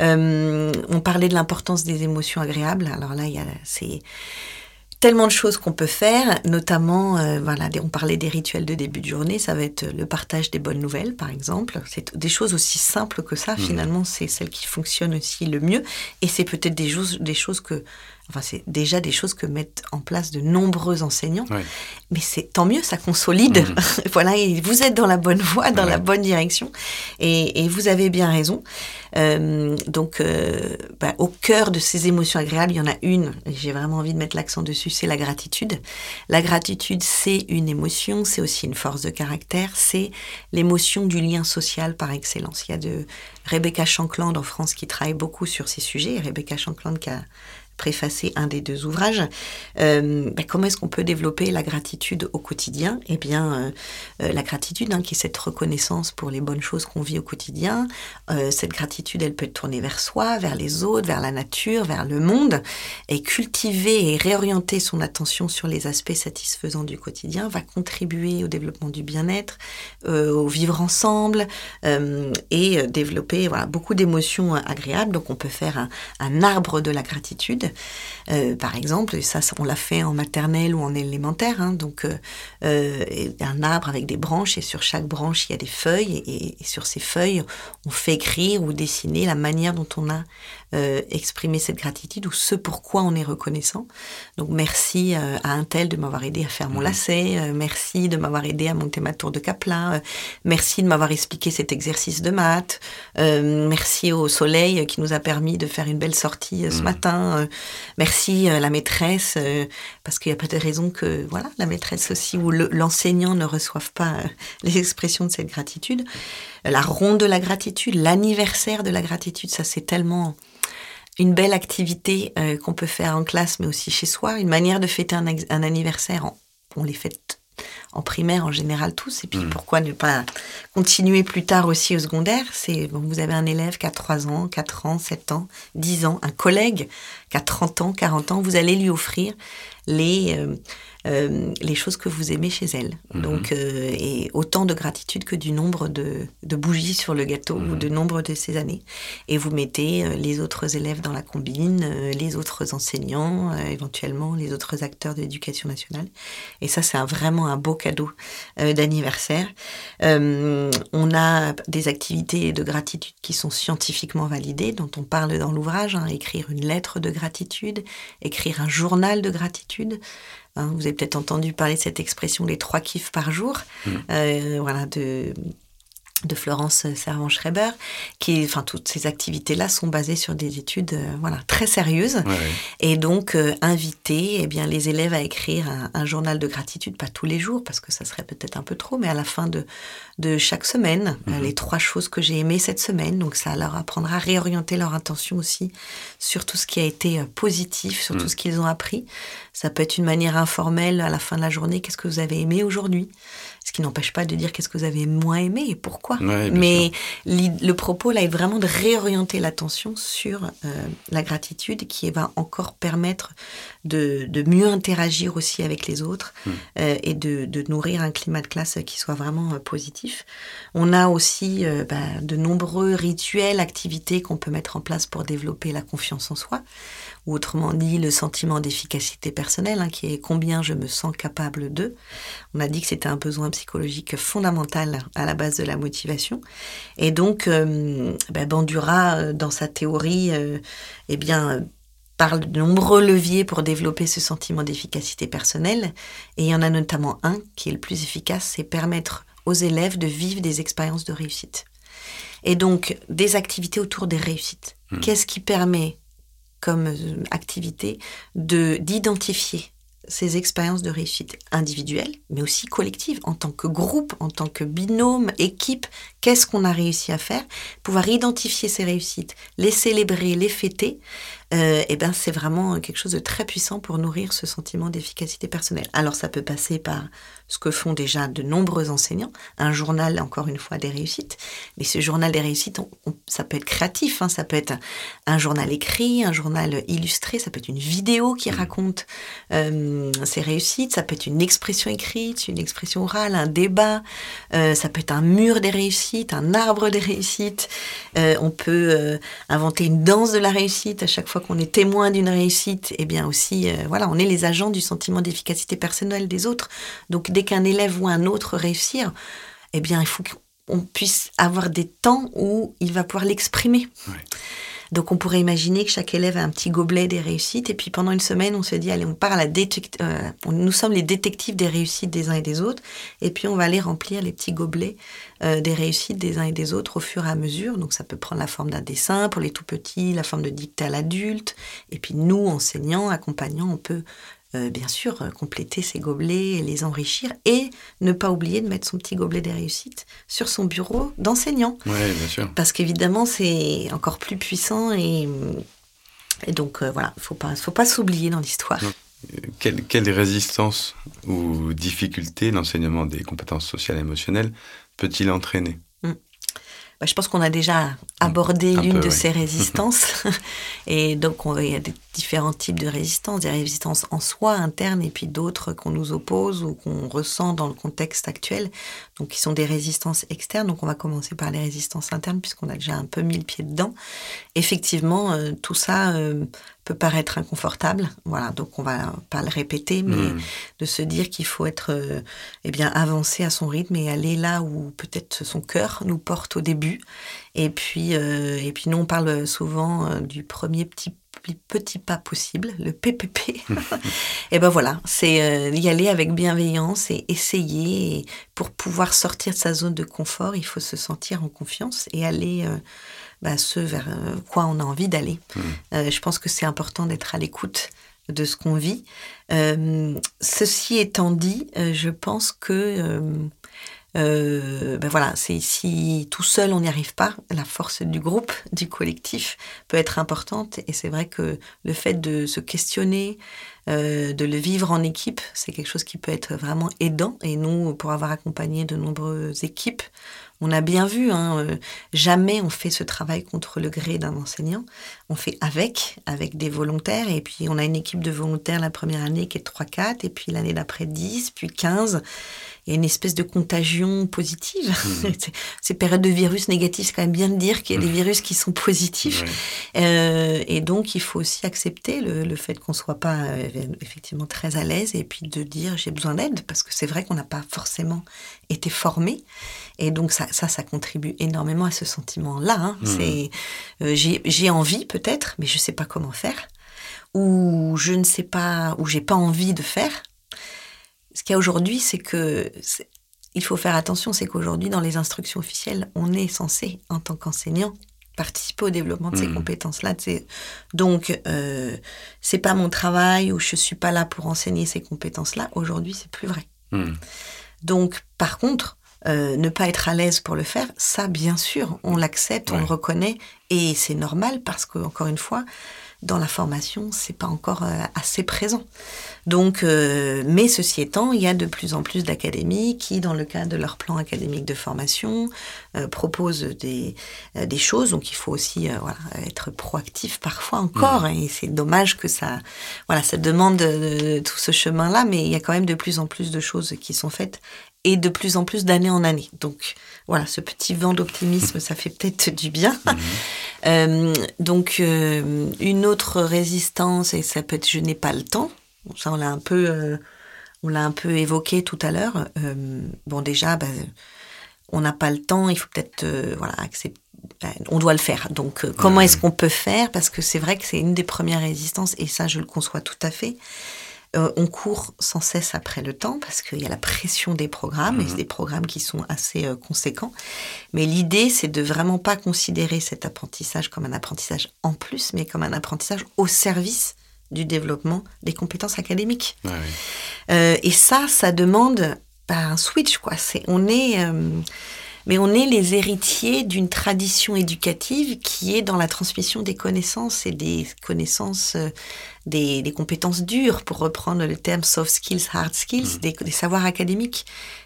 S3: Euh, on parlait de l'importance des émotions agréables. Alors là, il y a, c'est tellement de choses qu'on peut faire, notamment, euh, voilà, on parlait des rituels de début de journée, ça va être le partage des bonnes nouvelles, par exemple. C'est des choses aussi simples que ça, mmh. finalement, c'est celles qui fonctionnent aussi le mieux. Et c'est peut-être des choses, des choses que Enfin, c'est déjà des choses que mettent en place de nombreux enseignants. Mais c'est tant mieux, ça consolide. Mhm. voilà, et vous êtes dans la bonne voie, dans la bonne direction. Et, vous avez bien raison. Euh, donc, euh, bah, au cœur de ces émotions agréables, il y en a une, et j'ai vraiment envie de mettre l'accent dessus, c'est la gratitude. La gratitude, c'est une émotion, c'est aussi une force de caractère, c'est l'émotion du lien social par excellence. Il y a de Rebecca Shankland en France qui travaille beaucoup sur ces sujets. Rebecca Shankland qui a préfacer un des deux ouvrages. Euh, ben, comment est-ce qu'on peut développer la gratitude au quotidien? Eh bien, euh, euh, la gratitude, hein, qui est cette reconnaissance pour les bonnes choses qu'on vit au quotidien. cette gratitude, elle peut être tournée vers soi, vers les autres, vers la nature, vers le monde. Et cultiver et réorienter son attention sur les aspects satisfaisants du quotidien va contribuer au développement du bien-être, au vivre ensemble et développer beaucoup d'émotions agréables. Donc, on peut faire un arbre de la gratitude Euh, par exemple, ça, on l'a fait en maternelle ou en élémentaire. Hein, donc, euh, euh, un arbre avec des branches et sur chaque branche, il y a des feuilles. Et, et, sur ces feuilles, on fait écrire ou dessiner la manière dont on a euh, exprimer cette gratitude ou ce pourquoi on est reconnaissant. Donc merci à un tel de m'avoir aidé à faire mon mmh. lacet, merci de m'avoir aidé à monter ma tour de Kaplan, merci de m'avoir expliqué cet exercice de maths, merci au soleil qui nous a permis de faire une belle sortie ce mmh. matin, merci la maîtresse, parce qu'il n'y a pas de raison que voilà la maîtresse aussi ou l'enseignant ne reçoive pas les expressions de cette gratitude. La ronde de la gratitude, l'anniversaire de la gratitude, ça c'est tellement une belle activité euh, qu'on peut faire en classe, mais aussi chez soi, une manière de fêter un, anniversaire. On les fête en primaire en général tous, et puis mmh. pourquoi ne pas continuer plus tard aussi au secondaire? C'est bon, vous avez un élève qui a 3 ans, 4 ans, 7 ans, 10 ans, un collègue qui a 30 ans, 40 ans, vous allez lui offrir les... Euh, euh, les choses que vous aimez chez elle. Mhm. Donc, euh, et autant de gratitude que du nombre de, bougies sur le gâteau ou de mhm. nombre de ces années. Et vous mettez euh, les autres élèves dans la combine, les autres enseignants, éventuellement les autres acteurs de l'éducation nationale. Et ça, c'est vraiment un beau cadeau d'anniversaire. on a des activités de gratitude qui sont scientifiquement validées, dont on parle dans l'ouvrage, hein, écrire une lettre de gratitude, écrire un journal de gratitude. Hein, vous avez peut-être entendu parler de cette expression les trois kiffs par jour, mmh. euh, voilà, de de Florence Servan-Schreiber, qui, enfin, toutes ces activités-là sont basées sur des études, euh, voilà, très sérieuses. Et donc, euh, inviter, eh bien, les élèves à écrire un, journal de gratitude, pas tous les jours, parce que ça serait peut-être un peu trop, mais à la fin de, de chaque semaine, euh, mhm. les trois choses que j'ai aimées cette semaine. Donc, ça leur apprendra à réorienter leur intention aussi sur tout ce qui a été positif, sur tout mhm. ce qu'ils ont appris. Ça peut être une manière informelle à la fin de la journée. Qu'est-ce que vous avez aimé aujourd'hui? Ce qui n'empêche pas de dire qu'est-ce que vous avez moins aimé et pourquoi. Mais le propos là est vraiment de réorienter l'attention sur euh, la gratitude qui va encore permettre de, mieux interagir aussi avec les autres hmm. euh, et de, nourrir un climat de classe qui soit vraiment euh, positif. On a aussi bah, de nombreux rituels, activités qu'on peut mettre en place pour développer la confiance en soi ou autrement dit le sentiment d'efficacité personnelle, hein, qui est combien je me sens capable de. On a dit que c'était un besoin psychologique fondamental à la base de la motivation. Et donc, euh, ben Bandura, euh, dans sa théorie, euh, eh bien, parle de nombreux leviers pour développer ce sentiment d'efficacité personnelle. Et il y en a notamment un qui est le plus efficace, c'est permettre aux élèves de vivre des expériences de réussite. Et donc, des activités autour des réussites. Hmm. Qu'est-ce qui permet comme euh, activité de d'identifier ces expériences de réussite individuelles, mais aussi collectives, en tant que groupe, en tant que binôme, équipe, qu'est-ce qu'on a réussi à faire, pouvoir identifier ces réussites, les célébrer, les fêter, euh, eh ben c'est vraiment quelque chose de très puissant pour nourrir ce sentiment d'efficacité personnelle. Alors ça peut passer par ce que font déjà de nombreux enseignants, un journal encore une fois des réussites, mais ce journal des réussites, ça peut être créatif, hein. ça peut être un, journal écrit, un journal illustré, ça peut être une vidéo qui mmh. raconte euh, ces réussites, ça peut être une expression écrite, une expression orale, un débat, euh, ça peut être un mur des réussites, un arbre des réussites, on peut inventer une danse de la réussite à chaque fois qu'on est témoin d'une réussite, eh bien aussi, euh, voilà, on est les agents du sentiment d'efficacité personnelle des autres. Donc dès qu'un élève voit un autre réussir, eh bien il faut qu'on puisse avoir des temps où il va pouvoir l'exprimer. Donc on pourrait imaginer que chaque élève a un petit gobelet des réussites. Et puis pendant une semaine on se dit allez on part à la détect euh, nous sommes les détectives des réussites des uns et des autres. Et puis on va aller remplir les petits gobelets euh, des réussites des uns et des autres au fur et à mesure. Donc ça peut prendre la forme d'un dessin pour les tout petits, la forme de dictée à et puis nous enseignants, accompagnants, on peut euh, bien sûr, euh, compléter ses gobelets, les enrichir et ne pas oublier de mettre son petit gobelet des réussites sur son bureau d'enseignant.
S2: Oui, bien sûr.
S3: Parce qu'évidemment, c'est encore plus puissant et, donc euh, voilà, il ne faut pas, faut pas s'oublier dans l'histoire.
S2: Quelle, quelle résistance ou difficulté l'enseignement des compétences sociales et émotionnelles peut-il entraîner?
S3: Bah, Je pense qu'on a déjà abordé l'une de ces résistances. et donc, il y a des différents types de résistances, des résistances en soi internes et puis d'autres qu'on nous oppose ou qu'on ressent dans le contexte actuel, donc qui sont des résistances externes. Donc on va commencer par les résistances internes puisqu'on a déjà un peu mis le pied dedans. Effectivement, euh, tout ça euh, peut paraître inconfortable, voilà. Donc on va pas le répéter, mais
S2: Mm.
S3: de se dire qu'il faut être, euh, eh bien, avancer à son rythme et aller là où peut-être son cœur nous porte au début. Et puis, euh, et puis nous on parle souvent euh, du premier petit petit pas possible, le PPP. et ben voilà, c'est euh, y aller avec bienveillance et essayer. Et pour pouvoir sortir de sa zone de confort, il faut se sentir en confiance et aller euh, bah, ce vers euh, quoi on a envie d'aller. Euh, je pense que c'est important d'être à l'écoute de ce qu'on vit. Ceci étant dit, je pense que euh, ben voilà, c'est si tout seul on n'y arrive pas, la force du groupe, du collectif peut être importante. Et c'est vrai que le fait de se questionner, euh, de le vivre en équipe, c'est quelque chose qui peut être vraiment aidant. Et nous, pour avoir accompagné de nombreuses équipes, on a bien vu, hein, euh, jamais on fait ce travail contre le gré d'un enseignant. On fait avec, avec des volontaires. Et puis, on a une équipe de volontaires la première année qui est 3-4, et puis l'année d'après 10, puis 15. Il y a une espèce de contagion positive. C'est- Ces périodes de virus négatifs, c'est quand même bien de dire qu'il y a des virus qui sont positifs. Euh, et donc, il faut aussi accepter le, le fait qu'on soit pas euh, effectivement très à l'aise et puis de dire j'ai besoin d'aide parce que c'est vrai qu'on n'a pas forcément été formé. Et donc, ça, ça, ça contribue énormément à ce sentiment-là. hein. C'est euh, j'ai envie peut-être, mais je sais pas comment faire. Ou je ne sais pas, ou j'ai pas envie de faire. Ce qu'il y a aujourd'hui, c'est que il faut faire attention, c'est qu'aujourd'hui, dans les instructions officielles, on est censé, en tant qu'enseignant, participer au développement de ces
S2: Mhm.
S3: compétences-là. Donc, euh, c'est pas mon travail ou je suis pas là pour enseigner ces compétences-là. Aujourd'hui, c'est plus vrai.
S2: Mm.
S3: Donc, par contre, euh, ne pas être à l'aise pour le faire, ça, bien sûr, on l'accepte, on le reconnaît, et c'est normal parce que, encore une fois, dans la formation, c'est pas encore euh, assez présent. Donc, euh, mais ceci étant, il y a de plus en plus d'académies qui, dans le cadre de leur plan académique de formation, euh, proposent des, euh, des choses. Donc, il faut aussi euh, voilà, être proactif parfois encore. Et c'est dommage que ça, voilà, ça demande euh, tout ce chemin-là, mais il y a quand même de plus en plus de choses qui sont faites et de plus en plus d'année en année. Donc voilà, ce petit vent d'optimisme, ça fait peut-être du bien. Euh, donc euh, une autre résistance, et ça peut être je n'ai pas le temps. Bon, ça on l'a un peu, euh, on l'a un peu évoqué tout à l'heure. Euh, bon déjà, ben, on n'a pas le temps, il faut peut-être euh, voilà accepter. ben, On doit le faire. Donc, comment est-ce qu'on peut faire? Parce que c'est vrai que c'est une des premières résistances, et ça, je le conçois tout à fait. On court sans cesse après le temps parce qu'il y a la pression des programmes et c'est des programmes qui sont assez conséquents. Mais l'idée, c'est de vraiment pas considérer cet apprentissage comme un apprentissage en plus, mais comme un apprentissage au service du développement des compétences académiques. Euh, et ça, ça demande bah, un switch, quoi. C'est, on est, euh, mais on est les héritiers d'une tradition éducative qui est dans la transmission des connaissances et des connaissances, euh, des, des compétences dures, pour reprendre le terme soft skills, hard skills, des, des savoirs académiques.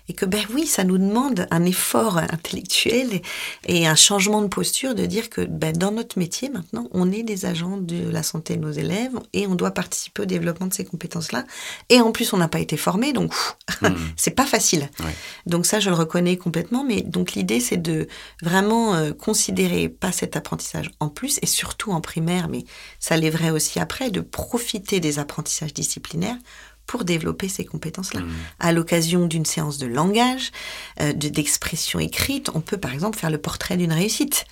S3: Et que, ben oui, ça nous demande un effort intellectuel et, un changement de posture de dire que ben, dans notre métier, maintenant, on est des agents de la santé de nos élèves et on doit participer au développement de ces compétences-là. Et en plus, on n'a pas été formé, donc pff,
S2: Mm.
S3: c'est pas facile.
S2: Ouais.
S3: Donc ça, je le reconnais complètement. Mais donc l'idée, c'est de vraiment euh, considérer pas cet apprentissage en plus, et surtout en primaire, mais ça l'est vrai aussi après, de profiter des apprentissages disciplinaires pour développer ces compétences-là.
S2: Mm.
S3: À l'occasion d'une séance de langage, euh, de- d'expression écrite, on peut par exemple faire le portrait d'une réussite.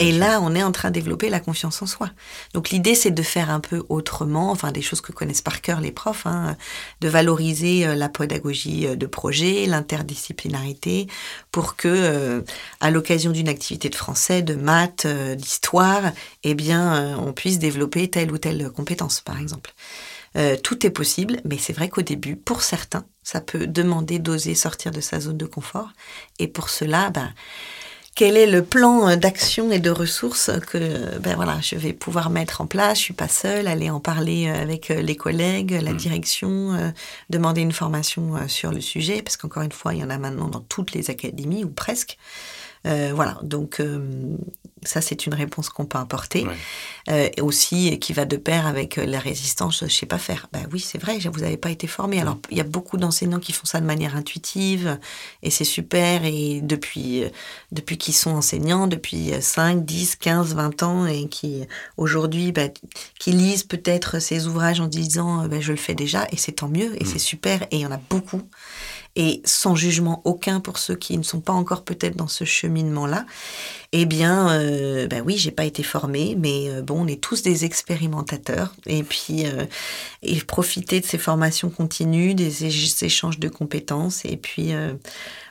S3: Et
S2: sûr.
S3: là, on est en train de développer la confiance en soi. Donc l'idée, c'est de faire un peu autrement, enfin des choses que connaissent par cœur les profs, hein, de valoriser euh, la pédagogie euh, de projet, l'interdisciplinarité, pour que, euh, à l'occasion d'une activité de français, de maths, euh, d'histoire, eh bien, on puisse développer telle ou telle compétence, par exemple. Euh, tout est possible, mais c'est vrai qu'au début, pour certains, ça peut demander d'oser sortir de sa zone de confort. Et pour cela, ben, quel est le plan euh, d'action et de ressources que ben voilà, je vais pouvoir mettre en place? Je suis pas seule, aller en parler euh, avec les collègues, la
S2: Mm.
S3: direction, euh, demander une formation sur le sujet, parce qu'encore une fois, il y en a maintenant dans toutes les académies ou presque. Euh, voilà, donc euh, Ça, c'est une réponse qu'on peut apporter. Euh, aussi, qui va de pair avec la résistance, je ne sais pas faire. Ben oui, c'est vrai, vous n'avez pas été formé. Alors, il y a beaucoup d'enseignants qui font ça de manière intuitive, et c'est super. Et depuis, depuis qu'ils sont enseignants, depuis 5, 10, 15, 20 ans, et qui, aujourd'hui, ben, qui lisent peut-être ces ouvrages en disant, ben, je le fais déjà, et c'est tant mieux, et mm. c'est super, et il y en a beaucoup et sans jugement aucun pour ceux qui ne sont pas encore peut-être dans ce cheminement-là, eh bien, euh, ben oui, j'ai pas été formée, mais euh, bon, on est tous des expérimentateurs, et puis euh, et profiter de ces formations continues, des échanges de compétences, et puis euh,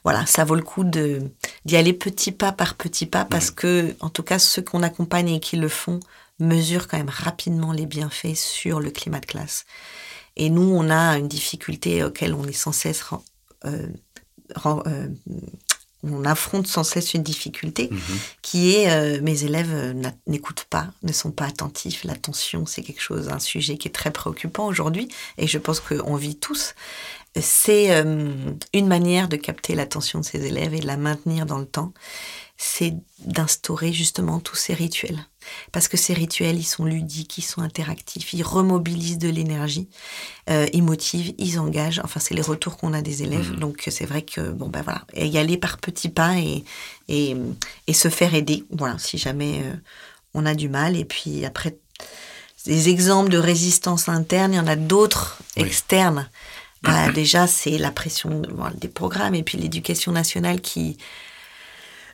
S3: voilà, ça vaut le coup de d'y aller petit pas par petit pas, parce que en tout cas ceux qu'on accompagne et qui le font mesurent quand même rapidement les bienfaits sur le climat de classe. Et nous, on a une difficulté auquel on est sans cesse on affronte sans cesse une difficulté mhm. qui est euh, mes élèves n'écoutent pas, ne sont pas attentifs. L'attention, c'est quelque chose, un sujet qui est très préoccupant aujourd'hui et je pense qu'on vit tous. C'est une manière de capter l'attention de ces élèves et de la maintenir dans le temps c'est d'instaurer justement tous ces rituels. Parce que ces rituels, ils sont ludiques, ils sont interactifs, ils remobilisent de l'énergie, euh, ils motivent, ils engagent. Enfin, c'est les retours qu'on a des élèves. Mmh. Donc, c'est vrai que, bon, ben voilà, y aller par petits pas et, et, se faire aider. Voilà, si jamais euh, on a du mal. Et puis après, des exemples de résistance interne, il y en a d'autres externes. Bah, déjà, c'est la pression des programmes et puis l'éducation nationale qui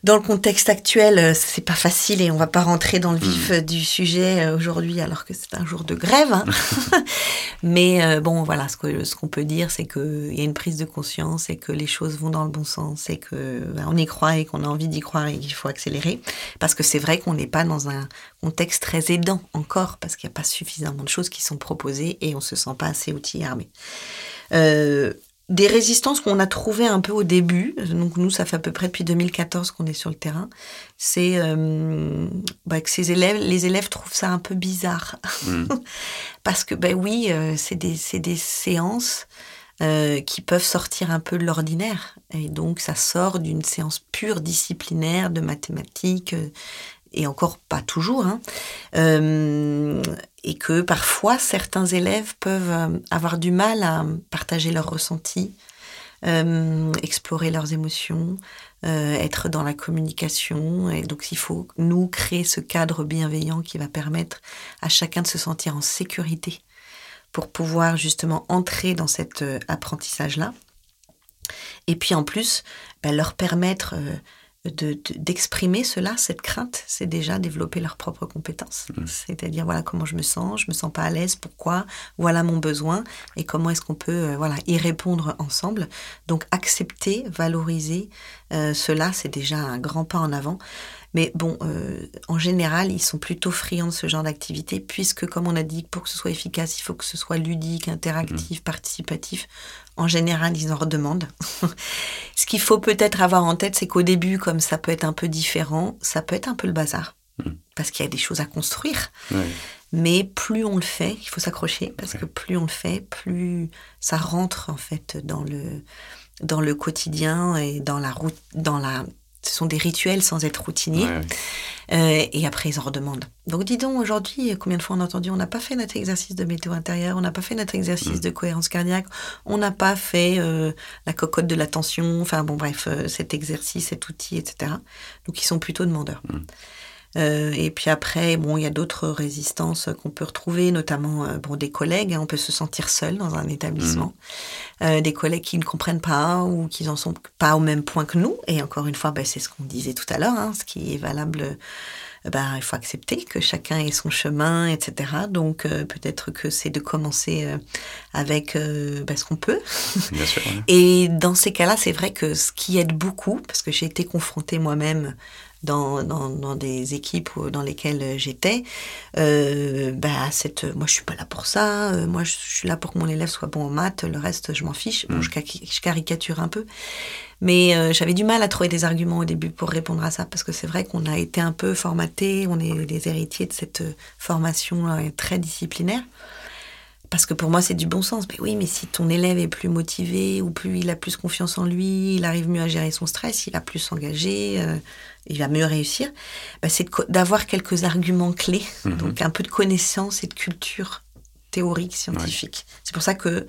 S3: dans le contexte actuel, euh, c'est pas facile et on va pas rentrer dans le hmm. vif euh, du sujet euh, aujourd'hui alors que c'est un jour de grève. Hein. Mais bon, voilà, ce qu'on ce peut dire, c'est qu'il y a une prise de conscience et que les choses vont dans le bon sens et que ben, on y croit et qu'on a envie d'y croire et qu'il faut accélérer. Parce que c'est vrai qu'on n'est pas dans un contexte très aidant encore parce qu'il n'y a pas suffisamment de choses qui sont proposées et on se sent pas assez outillé armé. Euh, des résistances qu'on a trouvées un peu au début, donc nous ça fait à peu près depuis 2014 qu'on est sur le terrain, c'est euh, bah, que ces élèves, les élèves trouvent ça un peu bizarre. Mm. Parce que ben oui, euh, c'est des, des, séances euh, qui peuvent sortir un peu de l'ordinaire. Et donc ça sort d'une séance pure disciplinaire de mathématiques, et encore pas toujours, hein, euh, et que parfois certains élèves peuvent euh, avoir du mal à partager leurs ressentis, euh, explorer leurs émotions, être dans la communication. Et donc il faut nous créer ce cadre bienveillant qui va permettre à chacun de se sentir en sécurité pour pouvoir justement entrer dans cet apprentissage-là. Et puis en plus, bah, leur permettre d'exprimer cela, cette crainte, c'est déjà développer leurs propres compétences. Mmh. C'est-à-dire, voilà comment je me sens, je me sens pas à l'aise, pourquoi, voilà mon besoin, et comment est-ce qu'on peut euh, voilà, y répondre ensemble. Donc, accepter, valoriser euh, cela, c'est déjà un grand pas en avant. Mais bon, euh, en général, ils sont plutôt friands de ce genre d'activité, puisque, comme on a dit, pour que ce soit efficace, il faut que ce soit ludique, interactif, mmh. participatif. En général, ils en redemandent. ce qu'il faut peut-être avoir en tête, c'est qu'au début, comme ça peut être un peu différent, ça peut être un peu le bazar. Mmh. Parce qu'il y a des choses à construire. Mais plus on le fait, il faut s'accrocher, parce que plus on le fait, plus ça rentre en fait dans le, dans le quotidien et dans la route, dans la ce sont des rituels sans être routiniers. Euh, et après, ils en redemandent. Donc, dis donc, aujourd'hui, combien de fois on a entendu on n'a pas fait notre exercice de météo intérieure, on n'a pas fait notre exercice mm. de cohérence cardiaque, on n'a pas fait euh, la cocotte de l'attention, enfin, bon, bref, euh, cet exercice, cet outil, etc. Donc, ils sont plutôt demandeurs. Mm. Euh, et puis après, bon, il y a d'autres résistances qu'on peut retrouver, notamment euh, bon, des collègues. Hein, on peut se sentir seul dans un établissement. Mmh. Euh, des collègues qui ne comprennent pas ou qui n'en sont pas au même point que nous. Et encore une fois, ben, c'est ce qu'on disait tout à l'heure. Hein, ce qui est valable, ben, il faut accepter que chacun ait son chemin, etc. Donc peut-être que c'est de commencer avec ben, ce qu'on peut. Bien sûr, Et dans ces cas-là, c'est vrai que ce qui aide beaucoup, parce que j'ai été confrontée moi-même dans, dans, dans, des équipes dans lesquelles j'étais, euh, bah, cette, moi je suis pas là pour ça, euh, moi je suis là pour que mon élève soit bon en maths, le reste je m'en fiche. Bon, mm. je, caricature un peu. Mais euh, j'avais du mal à trouver des arguments au début pour répondre à ça, parce que c'est vrai qu'on a été un peu formaté, on est les héritiers de cette formation très disciplinaire. Parce que pour moi c'est du bon sens. Mais oui, mais si ton élève est plus motivé ou plus il a plus confiance en lui, il arrive mieux à gérer son stress, il va plus s'engager, euh, il va mieux réussir. Bah, c'est d'avoir quelques arguments clés, mhm. donc un peu de connaissance et de culture théorique scientifique. C'est pour ça que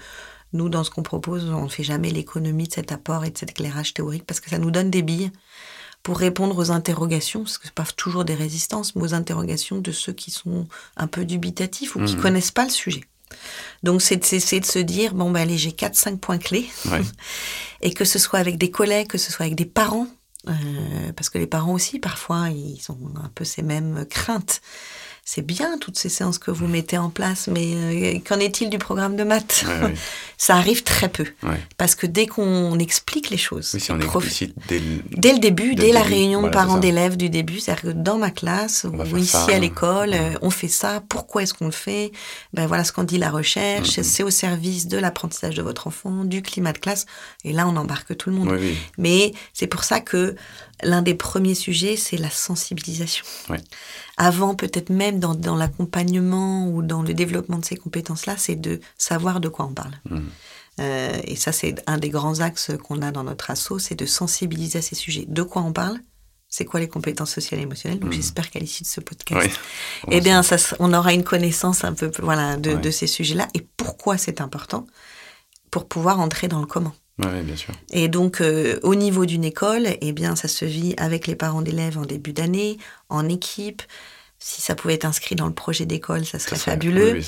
S3: nous, dans ce qu'on propose, on ne fait jamais l'économie de cet apport et de cet éclairage théorique parce que ça nous donne des billes pour répondre aux interrogations, parce que c'est pas toujours des résistances, mais aux interrogations de ceux qui sont un peu dubitatifs ou qui mhm. connaissent pas le sujet. Donc, c'est de, de se dire, bon, ben, allez, j'ai 4-5 points clés. et que ce soit avec des collègues, que ce soit avec des parents, euh, parce que les parents aussi, parfois, ils ont un peu ces mêmes craintes c'est bien toutes ces séances que vous mettez en place, mais euh, qu'en est-il du programme de maths Ça arrive très peu. Parce que dès qu'on explique les choses,
S2: si on explicite dès,
S3: le, début, dès, la réunion de parents d'élèves du début, c'est-à-dire que dans ma classe ou ici à l'école, euh, on fait ça, pourquoi est-ce qu'on le fait? Ben Voilà ce qu'on dit la recherche, mm-hmm. c'est au service de l'apprentissage de votre enfant, du climat de classe, et là on embarque tout le monde. Mais c'est pour ça que l'un des premiers sujets, c'est la sensibilisation. Avant, peut-être même dans, l'accompagnement ou dans le développement de ces compétences-là, c'est de savoir de quoi on parle. Mmh. Euh, et ça, c'est un des grands axes qu'on a dans notre asso, c'est de sensibiliser à ces sujets. De quoi on parle? C'est quoi les compétences sociales et émotionnelles? Donc mmh. j'espère qu'à l'issue de ce podcast, eh bien, ça, on aura une connaissance un peu voilà de, de ces sujets-là et pourquoi c'est important? Pour pouvoir entrer dans le comment.
S2: Oui, bien sûr.
S3: Et donc, euh, au niveau d'une école, eh bien, ça se vit avec les parents d'élèves en début d'année, en équipe. Si ça pouvait être inscrit dans le projet d'école, ça serait, fabuleux.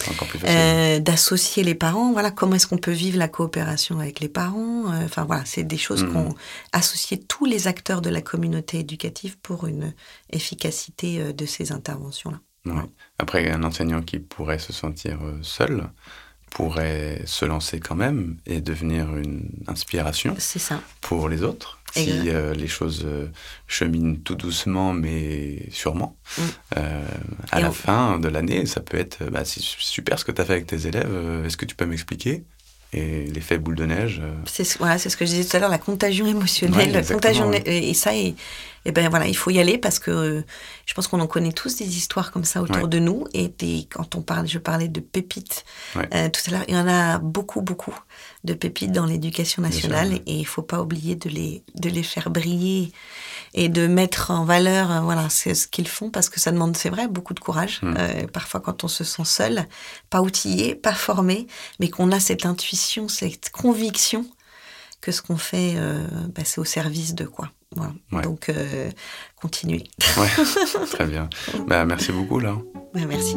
S3: euh, D'associer les parents. Voilà, comment est-ce qu'on peut vivre la coopération avec les parents euh, Enfin voilà, c'est des choses mmh. qu'on associer tous les acteurs de la communauté éducative pour une efficacité de ces interventions-là.
S2: Après, un enseignant qui pourrait se sentir seul, pourrait se lancer quand même et devenir une inspiration
S3: ça.
S2: pour les autres. Si euh, les choses euh, cheminent tout doucement mais sûrement, mm. euh, à la fin de l'année, ça peut être bah, c'est super ce que tu as fait avec tes élèves, est-ce que tu peux m'expliquer? Et l'effet boule de neige.
S3: C'est voilà, c'est ce que je disais tout à l'heure, la contagion émotionnelle, la contagion et ça et ben voilà, il faut y aller parce que euh, je pense qu'on en connaît tous des histoires comme ça autour de nous. Et quand on parle, je parlais de pépites euh, tout à l'heure, il y en a beaucoup, beaucoup de pépites dans l'éducation nationale et il faut pas oublier de les, de les faire briller et de mettre en valeur, euh, voilà, c'est ce qu'ils font parce que ça demande, c'est vrai, beaucoup de courage. Mm. parfois, quand on se sent seul, pas outillé, pas formé, mais qu'on a cette intuition, cette conviction que ce qu'on fait, bah, c'est au service de quoi. Donc, euh, continuez.
S2: très bien. Bah, merci beaucoup, là.
S3: Bah, merci.